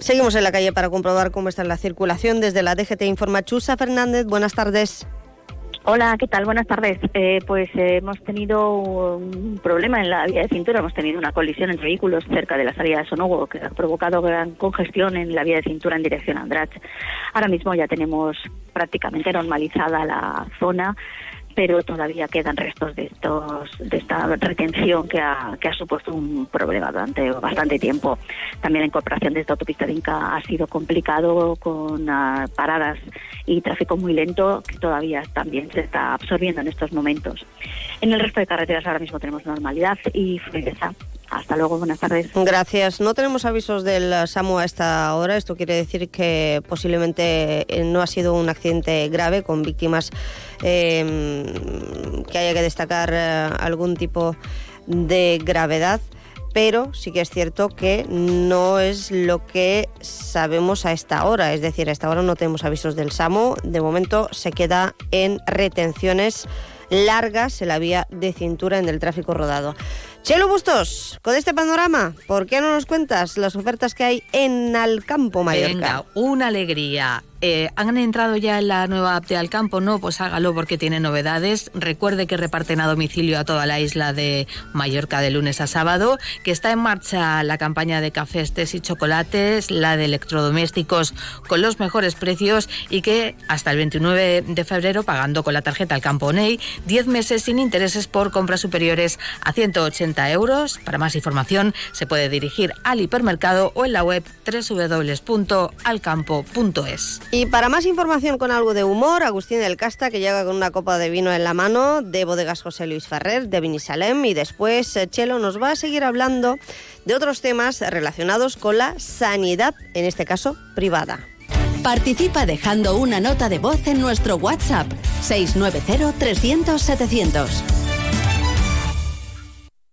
Seguimos en la calle para comprobar cómo está la circulación. Desde la DGT informa Chusa Fernández. Buenas tardes. Hola, ¿qué tal? Buenas tardes. Eh, pues eh, hemos tenido un problema en la vía de cintura. Hemos tenido una colisión entre vehículos cerca de la salida de Sonogo que ha provocado gran congestión en la vía de cintura en dirección a Andrach. Ahora mismo ya tenemos prácticamente normalizada la zona pero todavía quedan restos de estos de esta retención que ha, que ha supuesto un problema durante bastante tiempo. También la incorporación de esta autopista de Inca ha sido complicado con uh, paradas y tráfico muy lento que todavía también se está absorbiendo en estos momentos. En el resto de carreteras ahora mismo tenemos normalidad y fluidez. Hasta luego, buenas tardes. Gracias. No tenemos avisos del SAMU a esta hora. Esto quiere decir que posiblemente eh, no ha sido un accidente grave con víctimas eh, que haya que destacar eh, algún tipo de gravedad. Pero sí que es cierto que no es lo que sabemos a esta hora. Es decir, a esta hora no tenemos avisos del SAMU. De momento se queda en retenciones largas en la vía de cintura en el tráfico rodado. Chelo Bustos, con este panorama, ¿por qué no nos cuentas las ofertas que hay en Alcampo, Mallorca? Venga, una alegría. Eh, ¿Han entrado ya en la nueva app de Alcampo? No, pues hágalo porque tiene novedades. Recuerde que reparten a domicilio a toda la isla de Mallorca de lunes a sábado, que está en marcha la campaña de cafés, tés y chocolates, la de electrodomésticos con los mejores precios y que hasta el 29 de febrero, pagando con la tarjeta Alcampo Ney, 10 meses sin intereses por compras superiores a 180 euros. Para más información se puede dirigir al hipermercado o en la web www.alcampo.es. Y para más información con algo de humor, Agustín del Casta, que llega con una copa de vino en la mano, de bodegas José Luis Ferrer, de Vinisalem, y después eh, Chelo nos va a seguir hablando de otros temas relacionados con la sanidad, en este caso privada. Participa dejando una nota de voz en nuestro WhatsApp 690 300 700.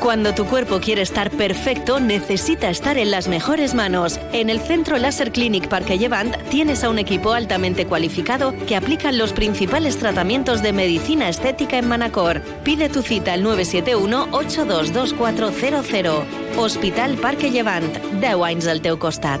Cuando tu cuerpo quiere estar perfecto, necesita estar en las mejores manos. En el Centro Láser Clinic Parque Llevant tienes a un equipo altamente cualificado que aplican los principales tratamientos de medicina estética en Manacor. Pide tu cita al 971-822400. Hospital Parque Llevant. 10 anys al teu costat.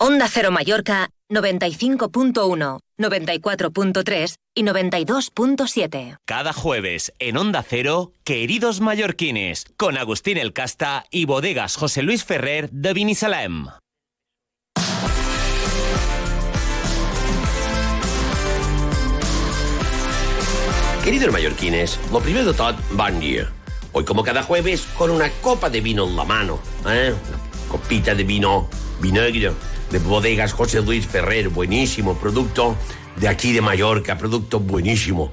Onda Cero Mallorca 95.1, 94.3 y 92.7. Cada jueves en Onda Cero, Queridos Mallorquines, con Agustín El Casta y Bodegas José Luis Ferrer de Vinisalem. Queridos mallorquines, lo primero de todo, buen día. Hoy, como cada jueves, con una copa de vino en la mano, ¿eh? Una copita de vino vinagre de bodegas José Luis Ferrer, buenísimo producto de aquí de Mallorca, producto buenísimo.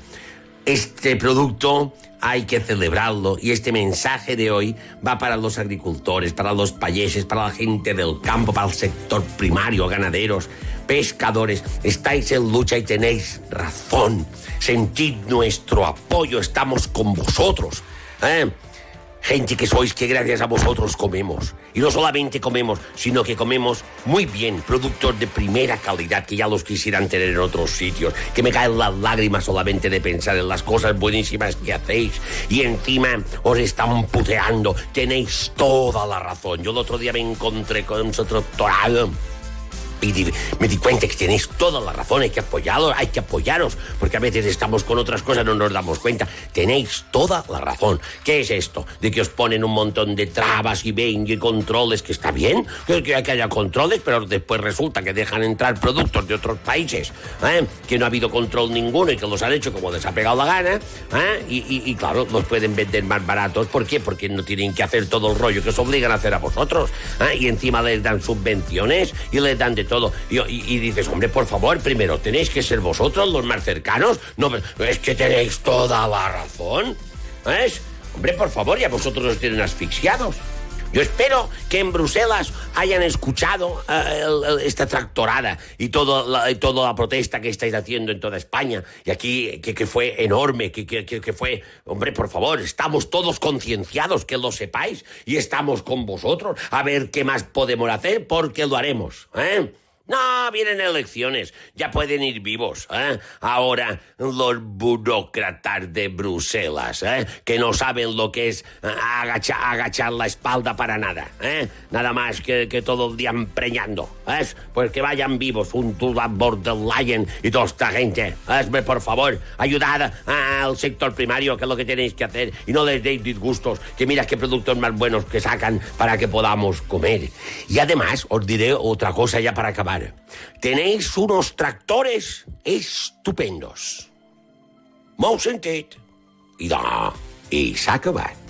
Este producto hay que celebrarlo y este mensaje de hoy va para los agricultores, para los payeses, para la gente del campo, para el sector primario, ganaderos, pescadores. Estáis en lucha y tenéis razón. Sentid nuestro apoyo, estamos con vosotros. ¿eh? Gente que sois que gracias a vosotros comemos. Y no solamente comemos, sino que comemos muy bien, productos de primera calidad que ya los quisieran tener en otros sitios. Que me caen las lágrimas solamente de pensar en las cosas buenísimas que hacéis. Y encima os están puteando. Tenéis toda la razón. Yo el otro día me encontré con otro torado y di- me di cuenta que tenéis toda la razón, hay que apoyaros, hay que apoyaros, porque a veces estamos con otras cosas, no nos damos cuenta. Tenéis toda la razón. ¿Qué es esto? De que os ponen un montón de trabas y ven y controles, que está bien, que, que- que haya controles, pero después resulta que dejan entrar productos de otros países, ¿eh? que no ha habido control ninguno y que los han hecho como les ha pegado la gana, ¿eh? y, y- y claro, los pueden vender más baratos. ¿Por qué? Porque no tienen que hacer todo el rollo que os obligan a hacer a vosotros. ¿eh? Y encima les dan subvenciones y les dan de todo. Y, dices, hombre, por favor, primero tenéis que ser vosotros los más cercanos. No, es que tenéis toda la razón. ¿Es? Hombre, por favor, ya vosotros os tienen asfixiados. Yo espero que en Bruselas hayan escuchado el- esta tractorada y, todo la, toda la protesta que estáis haciendo en toda España. Y aquí, que, que fue enorme, que- que- que fue... Hombre, por favor, estamos todos concienciados, que lo sepáis, y estamos con vosotros a ver qué más podemos hacer, porque lo haremos. ¿eh? No, vienen elecciones, ya pueden ir vivos. ¿eh? Ahora los burócratas de Bruselas, ¿eh? que no saben lo que es eh, agachar, la espalda para nada. ¿eh? Nada más que, que todo el día empreñando. Pues que vayan vivos, un Tula Borderline y toda esta gente. ¿eh? Por favor, ayudad al sector primario, que es lo que tenéis que hacer, y no les deis disgustos, que mira qué productos más buenos que sacan para que podamos comer. Y además, os diré otra cosa ya para acabar. Tenéis unos tractores estupendos. Sentit? I de... I s'ha acabat.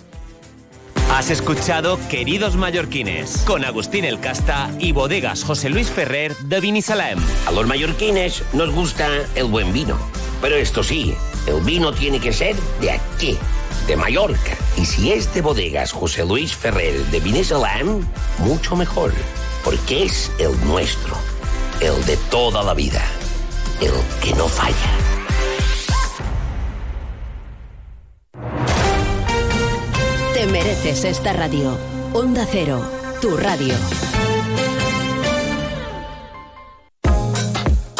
Has escuchado Queridos Mallorquines con Agustín El Casta y Bodegas José Luis Ferrer de Vinisalem. A los mallorquines nos gusta el buen vino. Pero esto sí, el vino tiene que ser de aquí, de Mallorca. Y si es de bodegas José Luis Ferrer de Vinisalam, mucho mejor. Porque es el nuestro, el de toda la vida, el que no falla. Te mereces esta radio. Onda Cero, tu radio.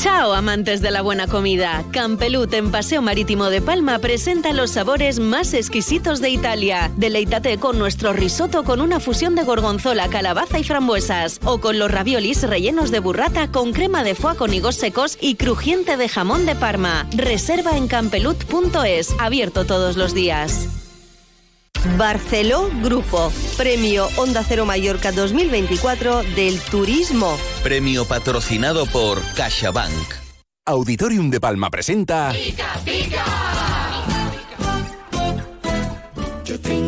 Chao, amantes de la buena comida. Campelut en Paseo Marítimo de Palma presenta los sabores más exquisitos de Italia. Deleítate con nuestro risotto con una fusión de gorgonzola, calabaza y frambuesas. O con los raviolis rellenos de burrata con crema de foie con higos secos y crujiente de jamón de Parma. Reserva en campelut.es, abierto todos los días. Barceló Grupo, Premio Onda Cero Mallorca 2024 del Turismo. Premio patrocinado por CaixaBank. Auditorium de Palma presenta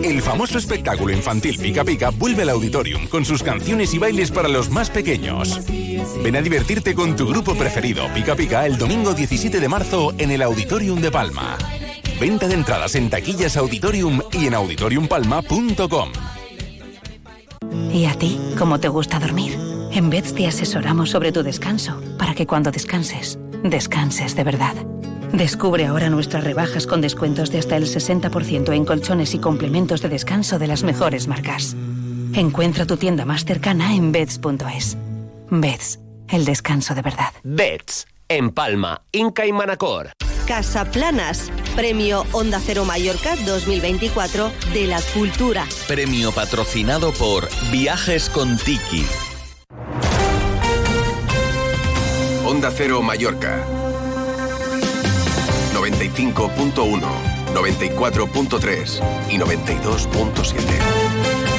el famoso espectáculo infantil Pica Pica vuelve al Auditorium con sus canciones y bailes para los más pequeños. Ven a divertirte con tu grupo preferido Pica Pica el domingo 17 de marzo en el Auditorium de Palma. Venta de entradas en taquillas Auditorium y en auditoriumpalma.com. ¿Y a ti cómo te gusta dormir? En Beds te asesoramos sobre tu descanso para que cuando descanses, descanses de verdad. Descubre ahora nuestras rebajas con descuentos de hasta el 60% en colchones y complementos de descanso de las mejores marcas. Encuentra tu tienda más cercana en beds.es. Beds, el descanso de verdad. Beds, en Palma, Inca y Manacor. Casaplanas, Premio Onda Cero Mallorca 2024 de la Cultura. Premio patrocinado por Viajes con Tiki. Onda Cero Mallorca. 95.1, 94.3 y 92.7.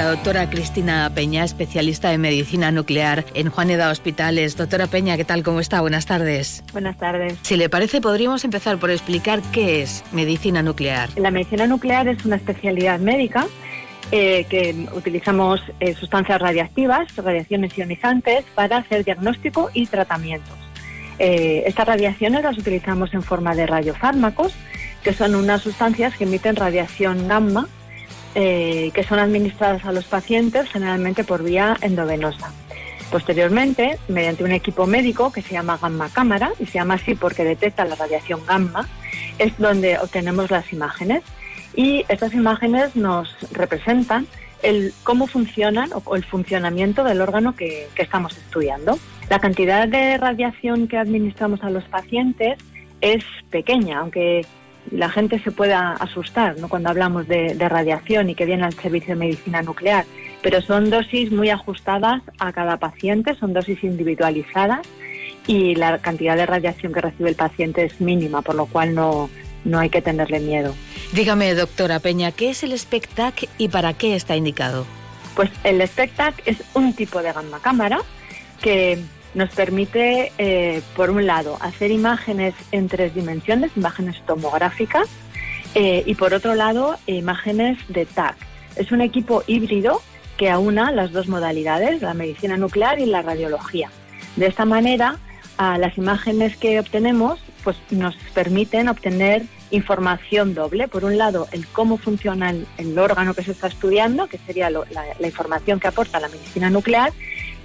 la doctora Cristina Peña, especialista en medicina nuclear en Juaneda Hospitales. Doctora Peña, ¿qué tal? ¿Cómo está? Buenas tardes. Buenas tardes. Si le parece, podríamos empezar por explicar qué es medicina nuclear. La medicina nuclear es una especialidad médica eh, que utilizamos eh, sustancias radiactivas, radiaciones ionizantes, para hacer diagnóstico y tratamientos. Eh, estas radiaciones las utilizamos en forma de radiofármacos, que son unas sustancias que emiten radiación gamma, eh, que son administradas a los pacientes generalmente por vía endovenosa. Posteriormente, mediante un equipo médico que se llama gamma cámara, y se llama así porque detecta la radiación gamma, es donde obtenemos las imágenes. Y estas imágenes nos representan el cómo funcionan o el funcionamiento del órgano que, que estamos estudiando. La cantidad de radiación que administramos a los pacientes es pequeña, aunque la gente se pueda asustar ¿no? cuando hablamos de, de, radiación y que viene al servicio de medicina nuclear, pero son dosis muy ajustadas a cada paciente, son dosis individualizadas y la cantidad de radiación que recibe el paciente es mínima, por lo cual no, no hay que tenerle miedo. Dígame, doctora Peña, ¿qué es el SPECTAC y para qué está indicado? Pues el SPECTAC es un tipo de gamma cámara que nos permite, eh, por un lado, hacer imágenes en tres dimensiones, imágenes tomográficas, eh, y por otro lado, imágenes de TAC. Es un equipo híbrido que aúna las dos modalidades, la medicina nuclear y la radiología. De esta manera, las imágenes que obtenemos pues, nos permiten obtener información doble. Por un lado, el cómo funciona el, órgano que se está estudiando, que sería la información que aporta la medicina nuclear,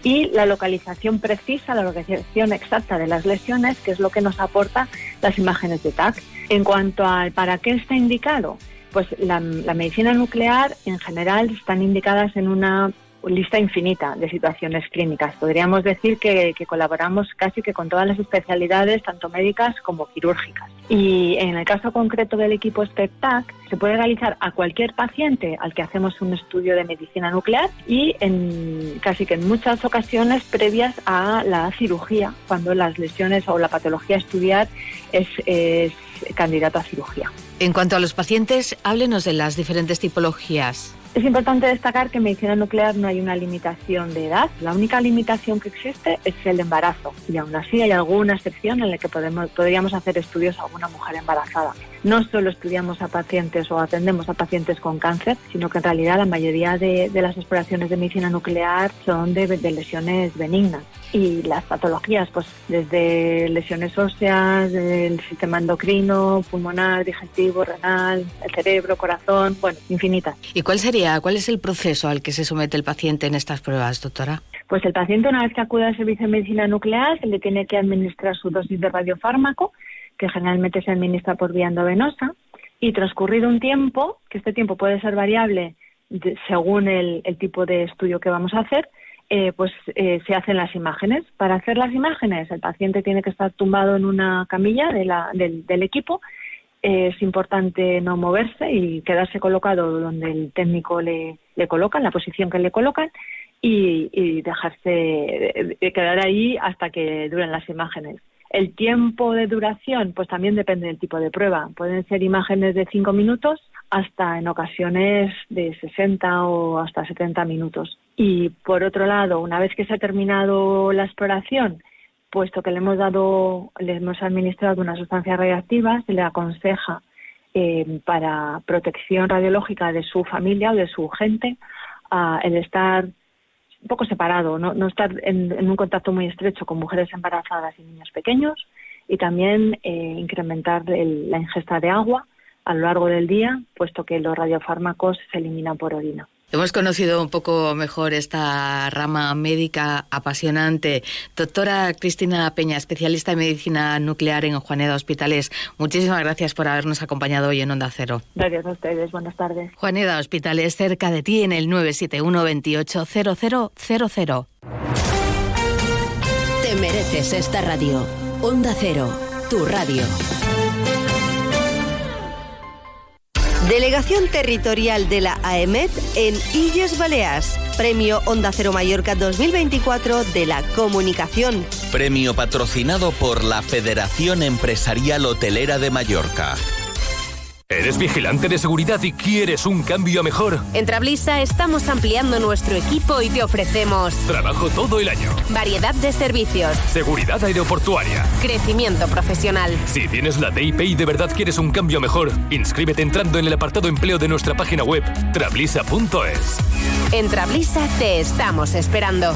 y la localización precisa, la localización exacta de las lesiones, que es lo que nos aporta las imágenes de TAC. En cuanto al para qué está indicado, pues la, la medicina nuclear en general están indicadas en una lista infinita de situaciones clínicas. Podríamos decir que, que, colaboramos casi que con todas las especialidades, tanto médicas como quirúrgicas. Y en el caso concreto del equipo SPECTAC, se puede realizar a cualquier paciente al que hacemos un estudio de medicina nuclear y en casi que en muchas ocasiones previas a la cirugía, cuando las lesiones o la patología a estudiar es, es candidato a cirugía. En cuanto a los pacientes, háblenos de las diferentes tipologías. Es importante destacar que en medicina nuclear no hay una limitación de edad. La única limitación que existe es el embarazo. Y aún así hay alguna excepción en la que podríamos hacer estudios a alguna mujer embarazada. No solo estudiamos a pacientes o atendemos a pacientes con cáncer, sino que en realidad la mayoría de, de las exploraciones de medicina nuclear son de, de, lesiones benignas. Y las patologías, pues desde lesiones óseas, del sistema endocrino, pulmonar, digestivo, renal, el cerebro, corazón, bueno, infinitas. ¿Y cuál sería, cuál es el proceso al que se somete el paciente en estas pruebas, doctora? Pues el paciente una vez que acude al servicio de medicina nuclear se le tiene que administrar su dosis de radiofármaco, que generalmente se administra por vía endovenosa, y transcurrido un tiempo, que este tiempo puede ser variable según el, tipo de estudio que vamos a hacer, eh, pues eh, se hacen las imágenes. Para hacer las imágenes, el paciente tiene que estar tumbado en una camilla del, equipo. es importante no moverse y quedarse colocado donde el técnico le, coloca, en la posición que le colocan, y dejarse quedar ahí hasta que duren las imágenes. El tiempo de duración, pues también depende del tipo de prueba. Pueden ser imágenes de 5 minutos hasta en ocasiones de 60 o hasta 70 minutos. Y por otro lado, una vez que se ha terminado la exploración, puesto que le hemos dado, le hemos administrado una sustancia radiactiva, se le aconseja eh, para protección radiológica de su familia o de su gente el estar un poco separado, no, no estar en, un contacto muy estrecho con mujeres embarazadas y niños pequeños y también eh, incrementar la ingesta de agua a lo largo del día, puesto que los radiofármacos se eliminan por orina. Hemos conocido un poco mejor esta rama médica apasionante. Doctora Cristina Peña, especialista en medicina nuclear en Juaneda Hospitales, muchísimas gracias por habernos acompañado hoy en Onda Cero. Gracias a ustedes, buenas tardes. Juaneda Hospitales, cerca de ti en el 971 28 Te mereces esta radio. Onda Cero, tu radio. Delegación Territorial de la AEMET en Illes Baleares. Premio Onda Cero Mallorca 2024 de la Comunicación. Premio patrocinado por la Federación Empresarial Hotelera de Mallorca. ¿Eres vigilante de seguridad y quieres un cambio mejor? En Trablisa estamos ampliando nuestro equipo y te ofrecemos trabajo todo el año, variedad de servicios, seguridad aeroportuaria, crecimiento profesional. Si tienes la DIP y de verdad quieres un cambio mejor, inscríbete entrando en el apartado empleo de nuestra página web trablisa.es. En Trablisa te estamos esperando.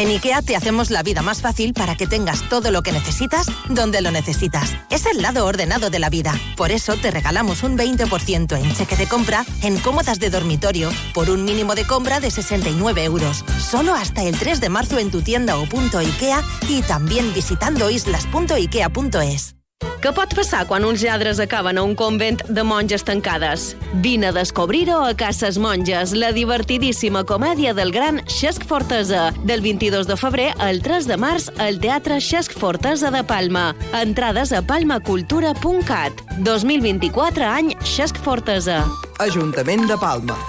En IKEA te hacemos la vida más fácil para que tengas todo lo que necesitas donde lo necesitas. Es el lado ordenado de la vida. Por eso te regalamos un 20% en cheque de compra en cómodas de dormitorio por un mínimo de compra de 69 euros. Solo hasta el 3 de marzo en tu tienda o punto IKEA y también visitando islas.ikea.es. Què pot passar quan uns lladres acaben a un convent de monges tancades? Vine a descobrir-ho a Cases Monges, la divertidíssima comèdia del gran Xesc Fortesa, del 22 de febrer al 3 de març al Teatre Xesc Fortesa de Palma. Entrades a palmacultura.cat. 2024 any Xesc Fortesa. Ajuntament de Palma.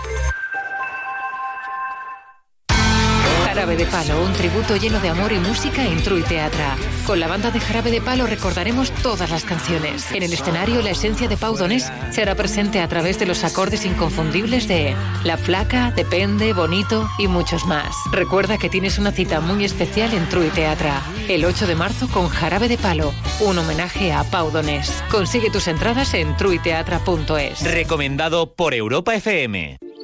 Jarabe de Palo, un tributo lleno de amor y música en True Teatra. Con la banda de Jarabe de Palo recordaremos todas las canciones. En el escenario, la esencia de Pau Donés será presente a través de los acordes inconfundibles de La Flaca, Depende, Bonito y muchos más. Recuerda que tienes una cita muy especial en True Teatra, el 8 de marzo con Jarabe de Palo, un homenaje a Pau Donés. Consigue tus entradas en truiteatra.es. Recomendado por Europa FM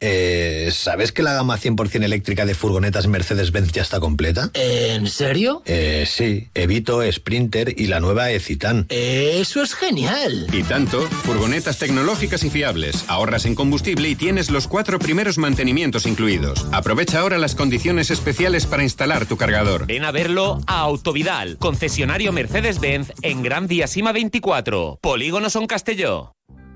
Eh, ¿Sabes que la gama 100% eléctrica de furgonetas Mercedes-Benz ya está completa? ¿En serio? Eh, sí, Evito, Sprinter y la nueva Ecitan. Eso es genial. Y tanto, furgonetas tecnológicas y fiables, ahorras en combustible y tienes los cuatro primeros mantenimientos incluidos. Aprovecha ahora las condiciones especiales para instalar tu cargador. Ven a verlo a Autovidal, concesionario Mercedes-Benz en Gran Vía Sima 24, Polígono Son Castelló.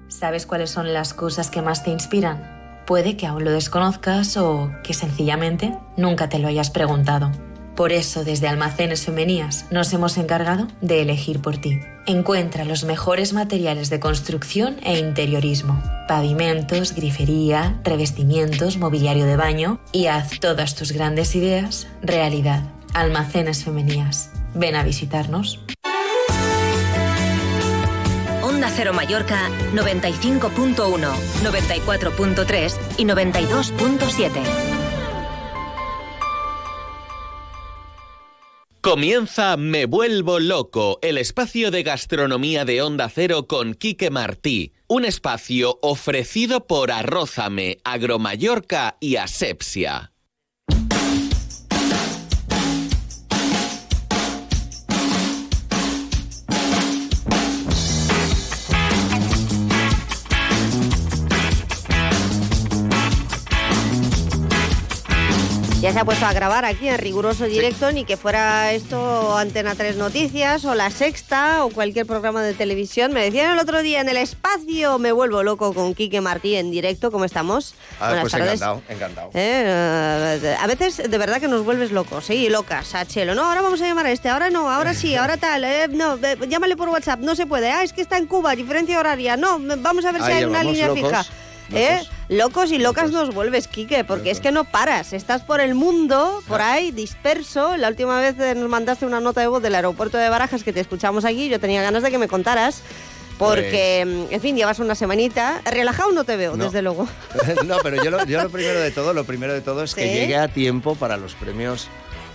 ¿Sabes cuáles son las cosas que más te inspiran? Puede que aún lo desconozcas o que sencillamente nunca te lo hayas preguntado. Por eso, desde Almacenes Femenías nos hemos encargado de elegir por ti. Encuentra los mejores materiales de construcción e interiorismo, pavimentos, grifería, revestimientos, mobiliario de baño y haz todas tus grandes ideas realidad. Almacenes Femenías. Ven a visitarnos. Cero Mallorca 95.1, 94.3 y 92.7. Comienza Me Vuelvo Loco, el espacio de gastronomía de Onda Cero con Quique Martí. Un espacio ofrecido por Arrózame, Agromallorca y Asepsia. Ya se ha puesto a grabar aquí en riguroso directo, ni que fuera esto Antena 3 Noticias o La Sexta o cualquier programa de televisión. Me decían el otro día en el espacio, me vuelvo loco con Quique Martí en directo. ¿Cómo estamos? Ah, Buenas pues tardes. encantado, encantado. Eh, a veces de verdad que nos vuelves locos, ¿sí? Y locas, a Chelo. No, ahora vamos a llamar a este, ahora no, ahora sí, ahora tal. eh, no, eh, llámale por WhatsApp, no se puede. Ah, es que está en Cuba, diferencia horaria. No, vamos a ver si hay una línea locos, fija. ¿Eh? Locos y locas nos vuelves, Quique, porque es que no paras. Estás por el mundo, por ahí, disperso. La última vez nos mandaste una nota de voz del aeropuerto de Barajas que te escuchamos aquí. Yo tenía ganas de que me contaras. Porque, mm, en fin, llevas una semanita. Relajado no te veo, Pues No. desde luego. no, pero yo lo, yo lo primero de todo, lo primero de todo es que llegue a tiempo para los premios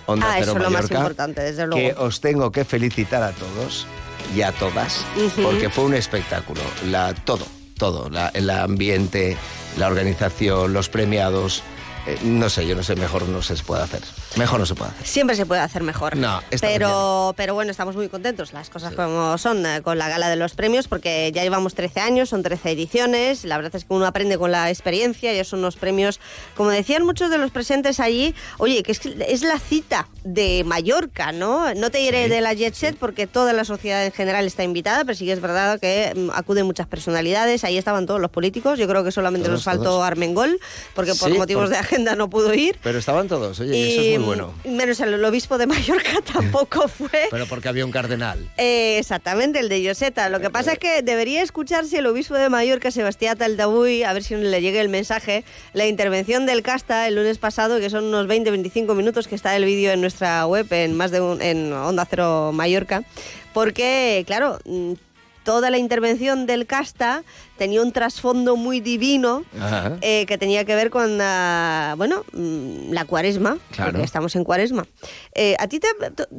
Onda ah, Cero eso es lo más importante, desde que luego. os tengo que felicitar a todos y a todas, porque fue un espectáculo. La, todo, todo, el ambiente, la organización, los premiados. Eh, no sé, yo no sé, mejor no se puede hacer. Mejor no se puede hacer. Siempre se puede hacer mejor. No, pero, pero bueno, estamos muy contentos, las cosas como son, eh, con la gala de los premios, porque ya llevamos 13 años, son 13 ediciones, la verdad es que uno aprende con la experiencia, ya son unos premios, como decían muchos de los presentes allí, oye, que es, es la cita de Mallorca, ¿no? No te diré de la Jet Set, porque toda la sociedad en general está invitada, pero sí que es verdad que mm, acuden muchas personalidades, ahí estaban todos los políticos, yo creo que solamente Todos, nos faltó todos. Armengol, porque por Sí, motivos por- de agenda no pudo ir. Pero estaban todos, oye, y eso es muy bueno. Menos el obispo de Mallorca tampoco fue. Pero porque había un cardenal. Eh, exactamente, el de Yoseta. Lo que pasa es que debería escucharse el obispo de Mallorca, Sebastián Taldabuy, a ver si le llegue el mensaje, la intervención del Casta el lunes pasado, que son unos 20-25 minutos, que está el vídeo en nuestra web, en más de un, en Onda Cero Mallorca, porque, claro, mm, toda la intervención del Casta tenía un trasfondo muy divino eh, que tenía que ver con la, bueno, mm, la cuaresma, Claro. porque estamos en cuaresma. Eh, a ti te,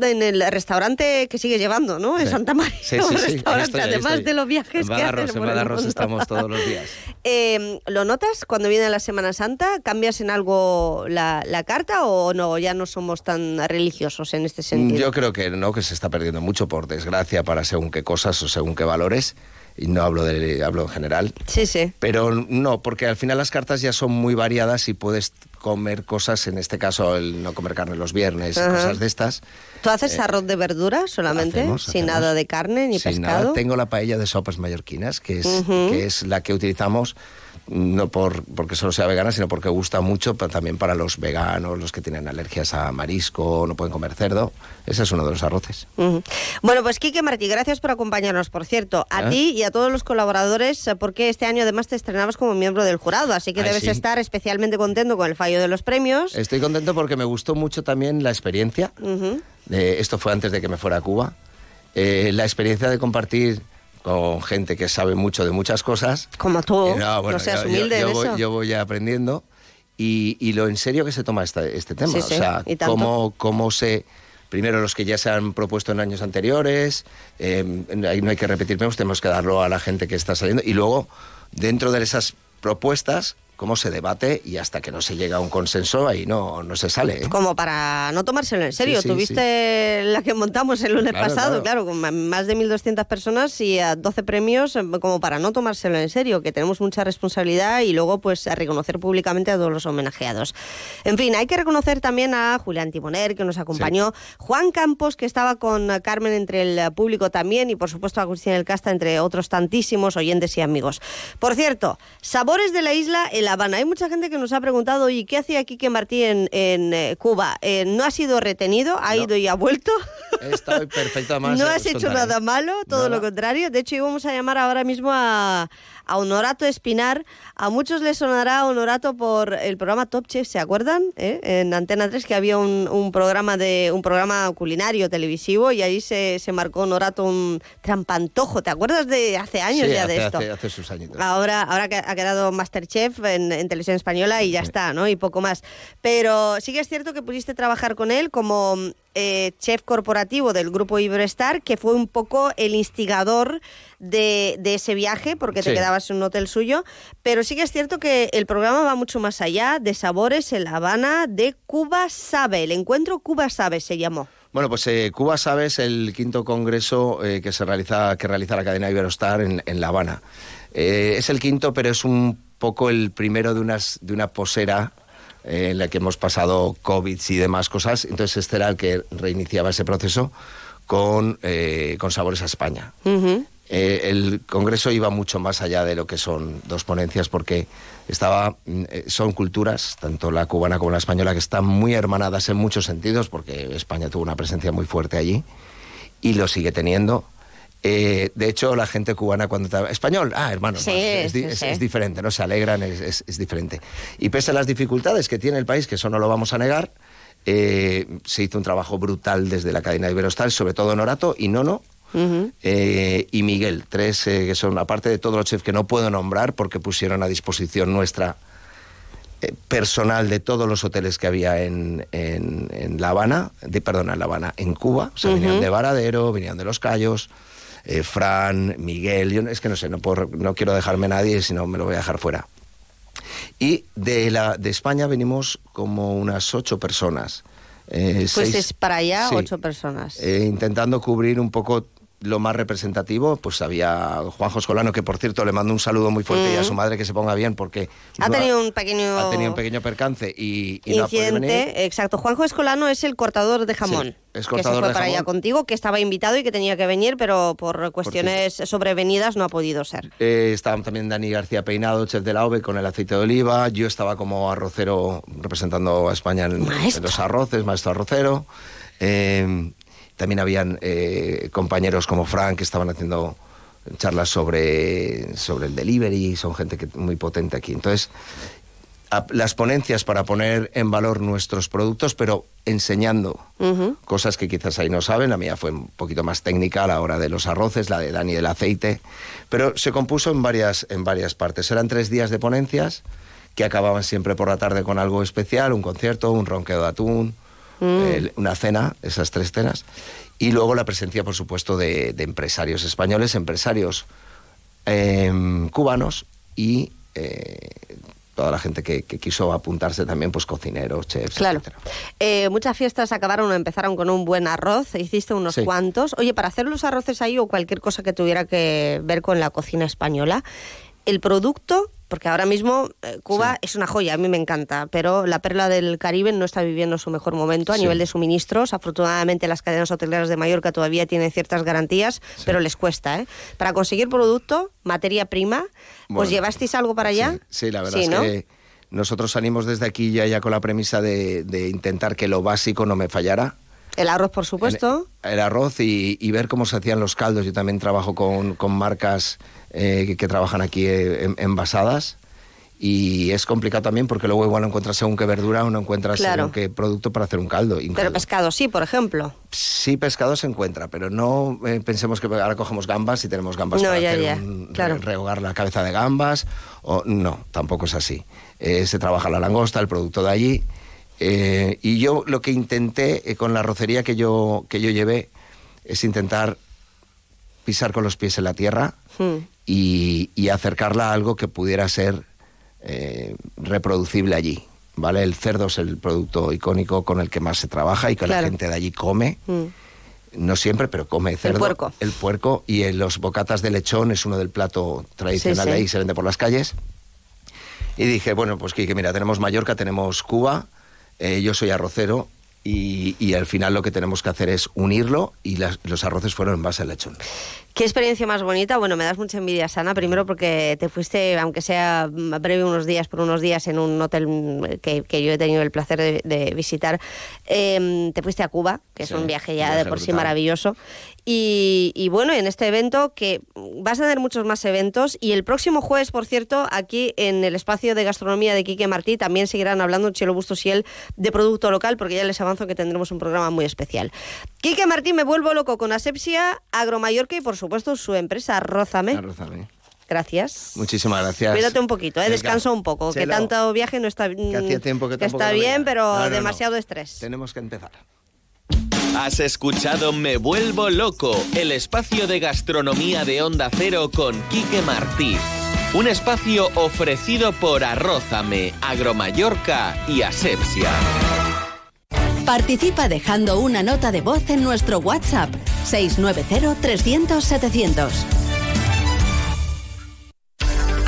en el restaurante que sigues llevando, ¿no? En Sí. Santa María, Sí, sí, restaurante, estoy, además de los viajes En que haces en el Badarros mundo. estamos todos los días. Eh, ¿Lo notas cuando viene la Semana Santa? ¿Cambias en algo la, la carta o no? Ya no somos tan religiosos en este sentido. Yo creo que no, que se está perdiendo mucho, por desgracia, para según qué cosas o según qué valores. Y no hablo, de, hablo en general. Sí, sí. Pero no, porque al final las cartas ya son muy variadas y puedes comer cosas, en este caso el no comer carne los viernes y cosas de estas. ¿Tú haces Eh, arroz de verdura solamente? hacemos, sin hacemos. nada de carne ni Sin pescado. nada. Tengo la paella de sopas mallorquinas, que es, que es la que utilizamos no por porque solo sea vegana, sino porque gusta mucho, pero también para los veganos, los que tienen alergias a marisco, no pueden comer cerdo. Ese es uno de los arroces. Bueno, pues Quique Martí, gracias por acompañarnos, por cierto, a ¿Eh? ti y a todos los colaboradores, eh, porque este año además te estrenabas como miembro del jurado, así que Ay, debes sí. estar especialmente contento con el fallo de los premios. Estoy contento porque me gustó mucho también la experiencia. De- esto fue antes de que me fuera a Cuba. Eh, la experiencia de compartir con gente que sabe mucho de muchas cosas. Como tú, Eh, no, bueno, no seas yo- humilde yo, en yo voy, eso. yo voy aprendiendo y, y lo en serio que se toma esta- este tema. Sí, o sí, sea, cómo, cómo se... Primero los que ya se han propuesto en años anteriores, eh, ahí no hay que repetir menos, tenemos que darlo a la gente que está saliendo. Y luego, dentro de esas propuestas, cómo se debate y hasta que no se llega a un consenso, ahí no, no se sale. ¿eh? Como para no tomárselo en serio. Sí, sí, Tuviste la que montamos el lunes Claro, pasado, claro. claro. con más de 1.200 personas y a 12 premios, eh, como para no tomárselo en serio, que tenemos mucha responsabilidad y luego pues a reconocer públicamente a todos los homenajeados. En fin, hay que reconocer también a Julián Timoner, que nos acompañó, Juan Campos, que estaba con Carmen entre el público también, y por supuesto Agustín El Casta, entre otros tantísimos oyentes y amigos. Por cierto, Sabores de la Isla, el La Habana. Hay mucha gente que nos ha preguntado, ¿y qué hacía Quique Martí en, en eh, Cuba? Eh, no ha sido retenido, ha No. ido y ha vuelto. Está perfecto, además. no os has hecho nada malo, todo Nada. lo contrario. De hecho, íbamos a llamar ahora mismo a, a Honorato Espinar. A muchos les sonará Honorato por el programa Top Chef, ¿se acuerdan? ¿Eh? En Antena 3 que había un, un programa de un programa culinario televisivo y ahí se, se marcó Honorato un trampantojo. ¿Te acuerdas de hace años Sí, ya hace, de esto? Hace, hace sus añitos. Ahora, ahora que ha quedado Masterchef en, en televisión española y ya está, ¿no? Y poco más. Pero sí que es cierto que pudiste trabajar con él como eh, chef corporativo del grupo Iberostar, que fue un poco el instigador de, de ese viaje, porque te Sí. quedabas en un hotel suyo. Pero sí que es cierto que el programa va mucho más allá de sabores en La Habana, de Cuba Sabe. El encuentro Cuba Sabe se llamó. Bueno, pues eh, Cuba Sabes, el quinto congreso eh, que se realiza, que realiza la cadena Iberostar en, en La Habana. Es el quinto, pero es un poco el primero de, unas, de una posera eh, en la que hemos pasado COVID y demás cosas. Entonces este era el que reiniciaba ese proceso con, eh, con Sabores a España. Eh, el congreso iba mucho más allá de lo que son dos ponencias porque estaba mm, eh, son culturas tanto la cubana como la española que están muy hermanadas en muchos sentidos porque España tuvo una presencia muy fuerte allí y lo sigue teniendo Eh, de hecho la gente cubana cuando está español ah hermano Sí, es, di- sí, es- sí. es diferente no se alegran es, diferente. Y pese a las dificultades que tiene el país que eso no lo vamos a negar eh, se hizo un trabajo brutal desde la cadena Iberostar sobre todo Norato y Nono eh, y Miguel, tres eh, que son, aparte de todos los chefs que no puedo nombrar porque pusieron a disposición nuestra eh, personal de todos los hoteles que había en, en- en La Habana, de, perdón, en La Habana, en Cuba, o sea, de Varadero, venían de Los Cayos, eh, Fran, Miguel, yo no- es que no sé, no, puedo- no quiero dejarme nadie, si no me lo voy a dejar fuera. Y de, la, de España venimos como unas ocho personas. eh, Pues seis- es para allá sí. ocho personas. Eh, intentando cubrir un poco lo más representativo, pues había Juanjo Escolano, que por cierto le mando un saludo muy fuerte y a Mm. su madre que se ponga bien porque Ha no tenido un pequeño, ha tenido un pequeño percance y, y no ha podido venir. incidente. Exacto. Juanjo Escolano es el cortador de jamón. Sí, es que se cortador fue de para allá contigo, que estaba invitado y que tenía que venir, pero por cuestiones sobrevenidas no ha podido ser. Eh, estaba también Dani García Peinado, chef de la OVE, con el aceite de oliva. Yo estaba como arrocero representando a España en, en los arroces, maestro arrocero. Eh, también habían eh, compañeros como Frank que estaban haciendo charlas sobre, sobre el delivery, son gente que, muy potente aquí. Entonces, a- las ponencias para poner en valor nuestros productos, pero enseñando cosas que quizás ahí no saben. La mía fue un poquito más técnica a la hora de los arroces, la de Dani del aceite, pero se compuso en varias, en varias partes. Eran tres días de ponencias que acababan siempre por la tarde con algo especial, un concierto, un ronqueo de atún, Mm. una cena, esas tres cenas, y luego la presencia, por supuesto, de, de empresarios españoles, empresarios em, cubanos y eh, toda la gente que, que quiso apuntarse también, pues cocineros, chefs, Claro. Eh, muchas fiestas acabaron o empezaron con un buen arroz, hiciste unos Sí. cuantos. Oye, para hacer los arroces ahí o cualquier cosa que tuviera que ver con la cocina española, el producto, porque ahora mismo eh, Cuba es una joya, a mí me encanta, pero la perla del Caribe no está viviendo su mejor momento a Sí. nivel de suministros. Afortunadamente las cadenas hoteleras de Mallorca todavía tienen ciertas garantías, pero les cuesta. ¿eh? Para conseguir producto, materia prima, Bueno, llevasteis algo para allá. Sí, la verdad es ¿no? que nosotros salimos desde aquí ya, ya con la premisa de, de intentar que lo básico no me fallara. El arroz, por supuesto. El arroz y, y ver cómo se hacían los caldos. Yo también trabajo con, con marcas eh, que, que trabajan aquí eh, en- envasadas. Y es complicado también porque luego igual no encuentras según qué verdura o no encuentras Claro. según qué producto para hacer un caldo. Un Pero caldo. pescado sí, por ejemplo. Sí, pescado se encuentra, pero no eh, pensemos que ahora cogemos gambas y tenemos gambas No, para ya, hacer ya, un- claro. re- rehogar la cabeza de gambas. O, no, tampoco es así. Eh, se trabaja la langosta, el producto de allí. eh, y yo lo que intenté eh, con la arrocería que yo, que yo llevé es intentar pisar con los pies en la tierra Hmm. Y, y acercarla a algo que pudiera ser eh, reproducible allí. ¿Vale? El cerdo es el producto icónico con el que más se trabaja y que Claro. la gente de allí come. Mm. No siempre, pero come cerdo. puerco. El puerco y en los bocatas de lechón es uno del plato tradicional Sí, sí. de ahí, se vende por las calles. Y dije, bueno, pues que mira, tenemos Mallorca, tenemos Cuba, eh, yo soy arrocero y, y al final lo que tenemos que hacer es unirlo y las- los arroces fueron en base al lechón. Qué experiencia más bonita. Bueno, me das mucha envidia, Sana. Primero porque te fuiste, aunque sea breve unos días, por unos días en un hotel que, yo he tenido el placer de, visitar. Em, te fuiste a Cuba, que es un viaje ya de por sí maravilloso. Y, bueno, en este evento que vas a tener muchos más eventos y el próximo jueves, por cierto, aquí en el espacio de gastronomía de Quique Martí también seguirán hablando Chelo Bustos y él de producto local porque ya les avanzo que tendremos un programa muy especial. Quique Martí, me vuelvo loco con Asepsia, Agromallorca y por supuesto su empresa Rózame. Gracias. Muchísimas gracias. Cuídate un poquito, ¿eh? descansa un poco, que tanto viaje no está, que tiempo que, está bien, pero demasiado estrés. Tenemos que empezar. Has escuchado Me Vuelvo Loco, el espacio de gastronomía de Onda Cero con Quique Martí. Un espacio ofrecido por Arrózame, Agromallorca y Asepsia. Participa dejando una nota de voz en nuestro WhatsApp 690 300 700.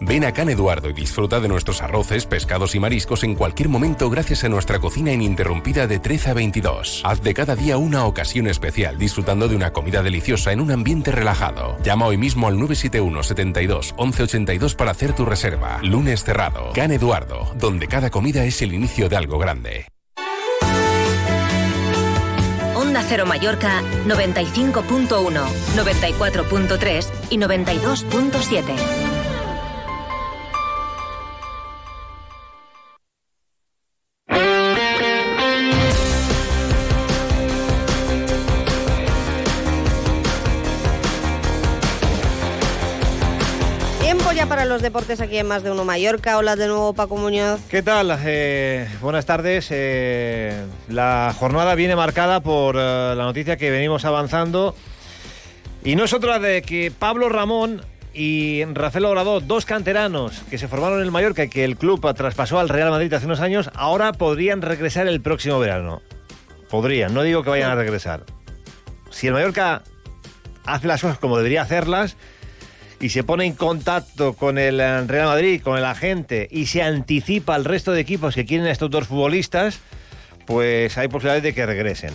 Ven a Can Eduardo y disfruta de nuestros arroces, pescados y mariscos en cualquier momento gracias a nuestra cocina ininterrumpida de 13 a 22. Haz de cada día una ocasión especial disfrutando de una comida deliciosa en un ambiente relajado. Llama hoy mismo al 971 72 1182 para hacer tu reserva. Lunes cerrado. Can Eduardo, donde cada comida es el inicio de algo grande. Onda Cero Mallorca 95.1, 94.3 y 92.7. los deportes aquí en Más de Uno Mallorca. Hola de nuevo, Paco Muñoz. ¿Qué tal? Eh, buenas tardes. Eh, la jornada viene marcada por eh, la noticia que venimos avanzando. Y no es otra de que Pablo Ramón y Rafael Obrador, dos canteranos que se formaron en el Mallorca y que el club traspasó al Real Madrid hace unos años, ahora podrían regresar el próximo verano. Podrían, no digo que vayan a regresar. Si el Mallorca hace las cosas como debería hacerlas, y se pone en contacto con el eh, Real Madrid, con el agente y se anticipa al resto de equipos que quieren a estos dos futbolistas, pues hay posibilidades de que regresen.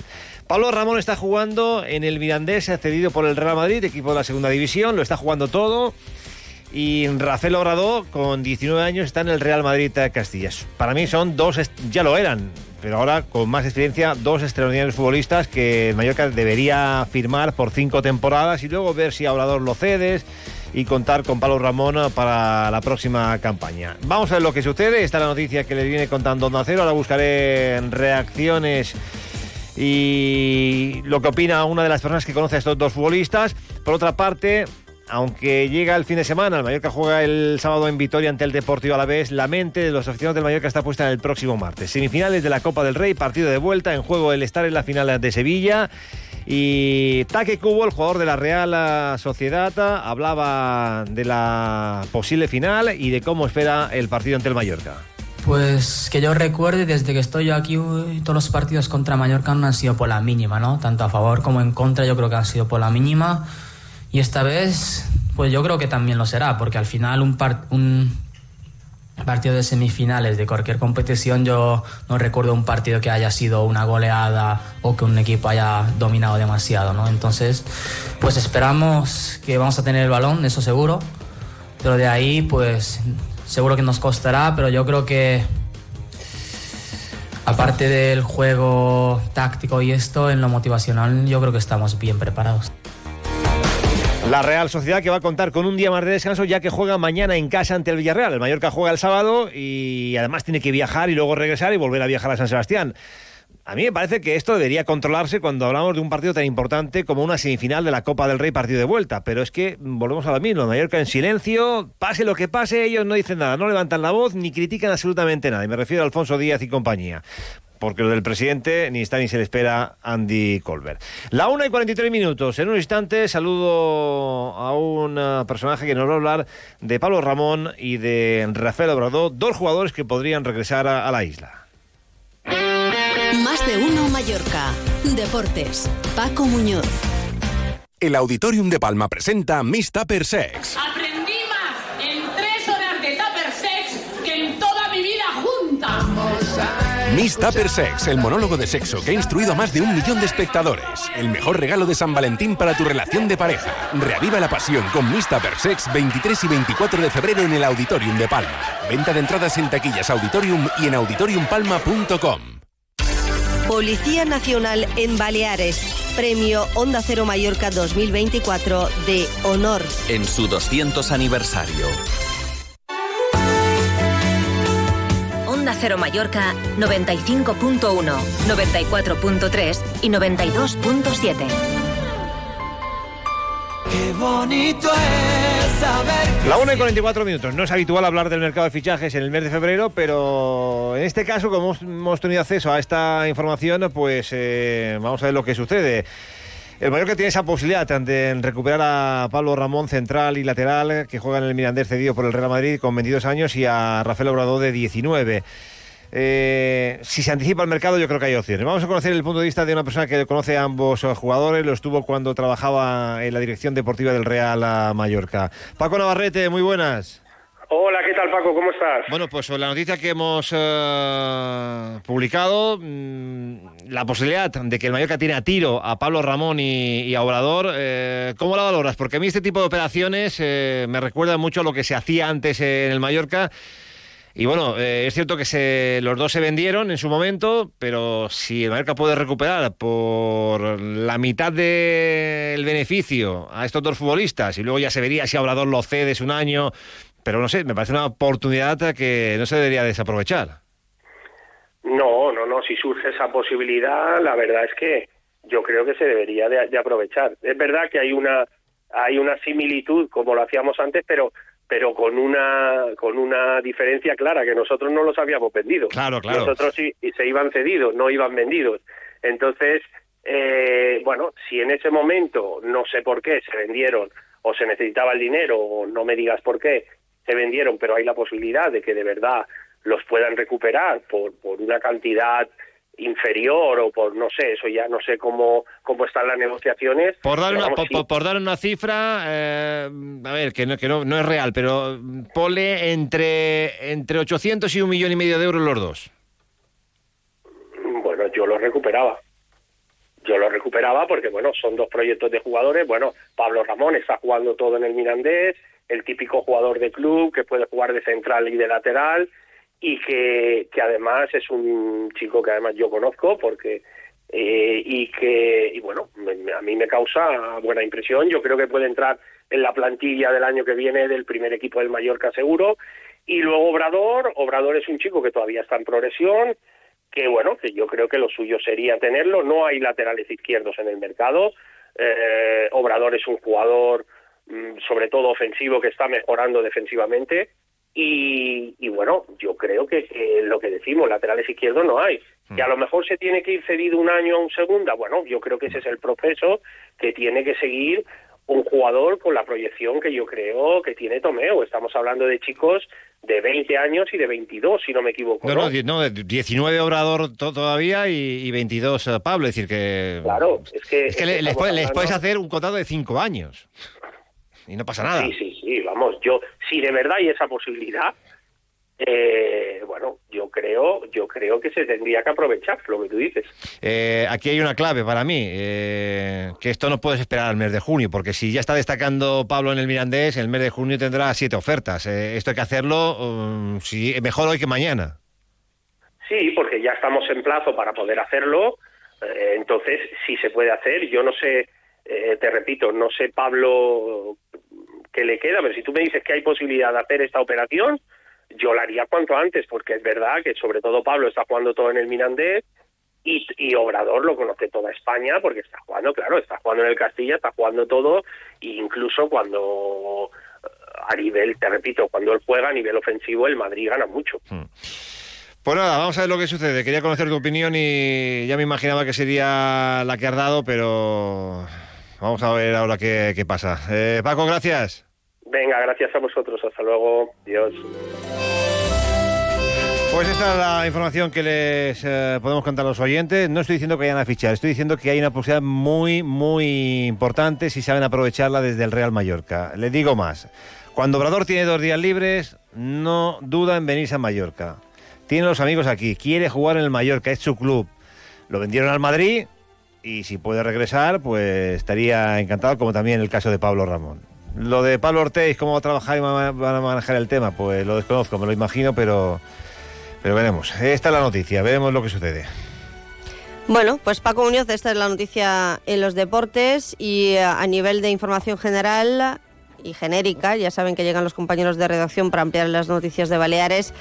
Pablo Ramón está jugando en el Mirandés, cedido por el Real Madrid, equipo de la segunda división, lo está jugando todo. Y Rafael Obrador, con 19 años, está en el Real Madrid de Castillas. Para mí son dos, ya lo eran, pero ahora con más experiencia, dos extraordinarios futbolistas que Mallorca debería firmar por cinco temporadas y luego ver si Obrador lo cedes y contar con Pablo Ramón para la próxima campaña. Vamos a ver lo que sucede. Esta es la noticia que le viene contando Onda Cero. Ahora buscaré reacciones y lo que opina una de las personas que conoce a estos dos futbolistas. Por otra parte, aunque llega el fin de semana, el Mallorca juega el sábado en Vitoria ante el Deportivo Alavés, la mente de los aficionados del Mallorca está puesta en el próximo martes. Semifinales de la Copa del Rey, partido de vuelta, en juego el estar en la final de Sevilla y Take Cubo, el jugador de la Real Sociedad, hablaba de la posible final y de cómo espera el partido ante el Mallorca. Pues que yo recuerde, desde que estoy aquí, todos los partidos contra Mallorca no han sido por la mínima, ¿no? Tanto a favor como en contra, yo creo que han sido por la mínima. Y esta vez, pues yo creo que también lo será, porque al final un, un partido de semifinales de cualquier competición, yo no recuerdo un partido que haya sido una goleada o que un equipo haya dominado demasiado, ¿no? Entonces, pues esperamos que vamos a tener el balón, eso seguro, pero de ahí, pues seguro que nos costará, pero yo creo que aparte del juego táctico y esto, en lo motivacional, yo creo que estamos bien preparados. La Real Sociedad que va a contar con un día más de descanso ya que juega mañana en casa ante el Villarreal. El Mallorca juega el sábado y además tiene que viajar y luego regresar y volver a viajar a San Sebastián. A mí me parece que esto debería controlarse cuando hablamos de un partido tan importante como una semifinal de la Copa del Rey partido de vuelta. Pero es que volvemos a lo mismo. Mallorca en silencio, pase lo que pase, ellos no dicen nada, no levantan la voz ni critican absolutamente nada. Y me refiero a Alfonso Díaz y compañía. Porque lo del presidente ni está ni se le espera Andy Colbert. La 1 y 43 minutos. En un instante saludo a un eh, personaje que nos va a hablar de Pablo Ramón y de Rafael Obrador, dos jugadores que podrían regresar a, a la isla. Más de uno Mallorca. Deportes. Paco Muñoz. El Auditorium de Palma presenta Miss Tupper Sex. Miss Tupper Sex, el monólogo de sexo que ha instruido a más de un millón de espectadores. El mejor regalo de San Valentín para tu relación de pareja. Reaviva la pasión con Miss Tupper Sex 23 y 24 de febrero en el Auditorium de Palma. Venta de entradas en taquillas Auditorium y en auditoriumpalma.com. Policía Nacional en Baleares. Premio Onda Cero Mallorca 2024 de Honor. En su 200 aniversario. Onda Cero Mallorca 95.1, 94.3 y 92.7. Qué bonito es saber. La 1 y 44 minutos. No es habitual hablar del mercado de fichajes en el mes de febrero, pero en este caso, como hemos- hemos tenido acceso a esta información, pues eh, vamos a ver lo que sucede. El Mallorca tiene esa posibilidad de recuperar a Pablo Ramón, central y lateral, que juega en el Mirandés cedido por el Real Madrid con 22 años, y a Rafael Obrador de 19. Eh, si se anticipa el mercado, yo creo que hay opciones. Vamos a conocer el punto de vista de una persona que conoce a ambos jugadores, lo estuvo cuando trabajaba en la dirección deportiva del Real a Mallorca. Paco Navarrete, muy buenas. Hola, ¿qué tal Paco? ¿Cómo estás? Bueno, pues la noticia que hemos eh, publicado, mm, la posibilidad de que el Mallorca tiene a tiro a Pablo Ramón y, a Obrador, eh, ¿cómo la valoras? Porque a mí este tipo de operaciones eh, me recuerda mucho a lo que se hacía antes en el Mallorca. Y bueno, eh, es cierto que se, los dos se vendieron en su momento, pero si el Mallorca puede recuperar por la mitad del beneficio a estos dos futbolistas y luego ya se vería si Obrador lo cedes un año, pero no sé, me parece una oportunidad que no se debería desaprovechar. No, no, no, si surge esa posibilidad, la verdad es que yo creo que se debería de, de aprovechar. Es verdad que hay una hay una similitud como lo hacíamos antes, pero pero con una con una diferencia clara que nosotros no los habíamos vendido. Claro, claro. Nosotros sí y se iban cedidos, no iban vendidos. Entonces, eh, bueno, si en ese momento no sé por qué se vendieron o se necesitaba el dinero o no me digas por qué se vendieron, pero hay la posibilidad de que de verdad los puedan recuperar por, por una cantidad inferior o por no sé, eso ya no sé cómo cómo están las negociaciones. Por dar una, vamos, por, sí. por- por dar una cifra, eh, a ver, que, no, que no, no es real, pero pone entre, entre 800 y un millón y medio de euros los dos. Bueno, yo lo recuperaba. Yo lo recuperaba porque, bueno, son dos proyectos de jugadores. Bueno, Pablo Ramón está jugando todo en el Mirandés, el típico jugador de club que puede jugar de central y de lateral y que, que además es un chico que además yo conozco porque eh, y que y bueno me- a mí me causa buena impresión. Yo creo que puede entrar en la plantilla del año que viene del primer equipo del Mallorca seguro. Y luego Obrador. Obrador es un chico que todavía está en progresión que bueno que yo creo que lo suyo sería tenerlo. No hay laterales izquierdos en el mercado. Eh, Obrador es un jugador mm, sobre todo ofensivo que está mejorando defensivamente y, y bueno, yo creo que, lo que decimos, laterales izquierdos no hay. Que a lo mejor se tiene que ir cedido un año a un segunda, bueno, yo creo que ese es el proceso que tiene que seguir un jugador con la proyección que yo creo que tiene Tomeo. Estamos hablando de chicos de 20 años y de 22, si no me equivoco. No, ¿no? no, die- no, 19 Obrador to- todavía y, y 22 eh, Pablo, es decir que... Claro, es que... Es que le- les, puedes hacer un contrato de 5 años y no pasa nada. Sí, sí, sí, vamos, yo, si de verdad hay esa posibilidad, eh, bueno, yo creo, yo creo que se tendría que aprovechar lo que tú dices. Eh, aquí hay una clave para mí, eh, que esto no puedes esperar al mes de junio, porque si ya está destacando Pablo en el Mirandés, el mes de junio tendrá siete ofertas. Esto hay que hacerlo um, sí, mejor hoy que mañana. Sí, porque ya estamos en plazo para poder hacerlo. entonces, si se puede hacer, yo no sé, te repito, no sé Pablo qué le queda, pero si tú me dices que hay posibilidad de hacer esta operación, yo la haría cuanto antes, porque es verdad que sobre todo Pablo está jugando todo en el Mirandés y, y, Obrador lo conoce toda España porque está jugando, claro, está jugando en el Castilla, está jugando todo, e incluso cuando a nivel, te repito, cuando él juega a nivel ofensivo, el Madrid gana mucho. Hmm. Pues nada, vamos a ver lo que sucede. Quería conocer tu opinión y ya me imaginaba que sería la que has dado, pero vamos a ver ahora qué, qué pasa. Eh, Paco, gracias. Venga, gracias a vosotros. Hasta luego. Dios. Pues esta es la información que les eh, podemos contar a los oyentes. No estoy diciendo que vayan a fichar, estoy diciendo que hay una posibilidad muy, muy importante si saben aprovecharla desde el Real Mallorca. Le digo más. Cuando Obrador tiene dos días libres, no duda en venirse a Mallorca. Tiene los amigos aquí, quiere jugar en el Mallorca, es su club. Lo vendieron al Madrid y si puede regresar, pues estaría encantado, como también el caso de Pablo Ramón. Lo de Pablo Ortiz, cómo va a trabajar y van a manejar el tema, pues lo desconozco, me lo imagino, pero, pero veremos. Esta es la noticia, veremos lo que sucede. Bueno, pues Paco Muñoz, esta es la noticia en los deportes y eh, a nivel de información general, y genérica. Ya saben que llegan los compañeros de redacción para ampliar las noticias de Baleares.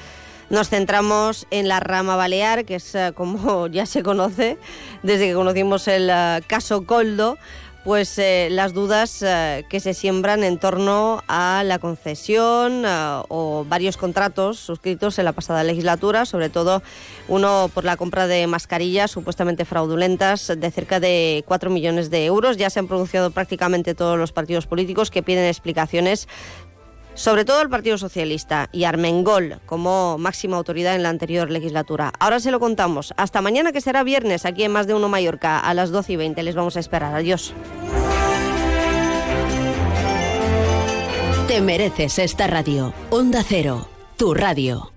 Nos centramos en la rama balear, que es eh, como ya se conoce desde que conocimos el eh, caso Coldo pues eh, las dudas que se siembran en torno a la concesión o varios contratos suscritos en la pasada legislatura, sobre todo uno por la compra de mascarillas supuestamente fraudulentas de cerca de 4 millones de euros. Ya se han pronunciado prácticamente todos los partidos políticos que piden explicaciones sobre todo el Partido Socialista y Armengol como máxima autoridad en la anterior legislatura. Ahora se lo contamos. Hasta mañana, que será viernes, aquí en Más de Uno Mallorca, a las 12 y 20. Les vamos a esperar. Adiós. Te mereces esta radio. Onda Cero, tu radio.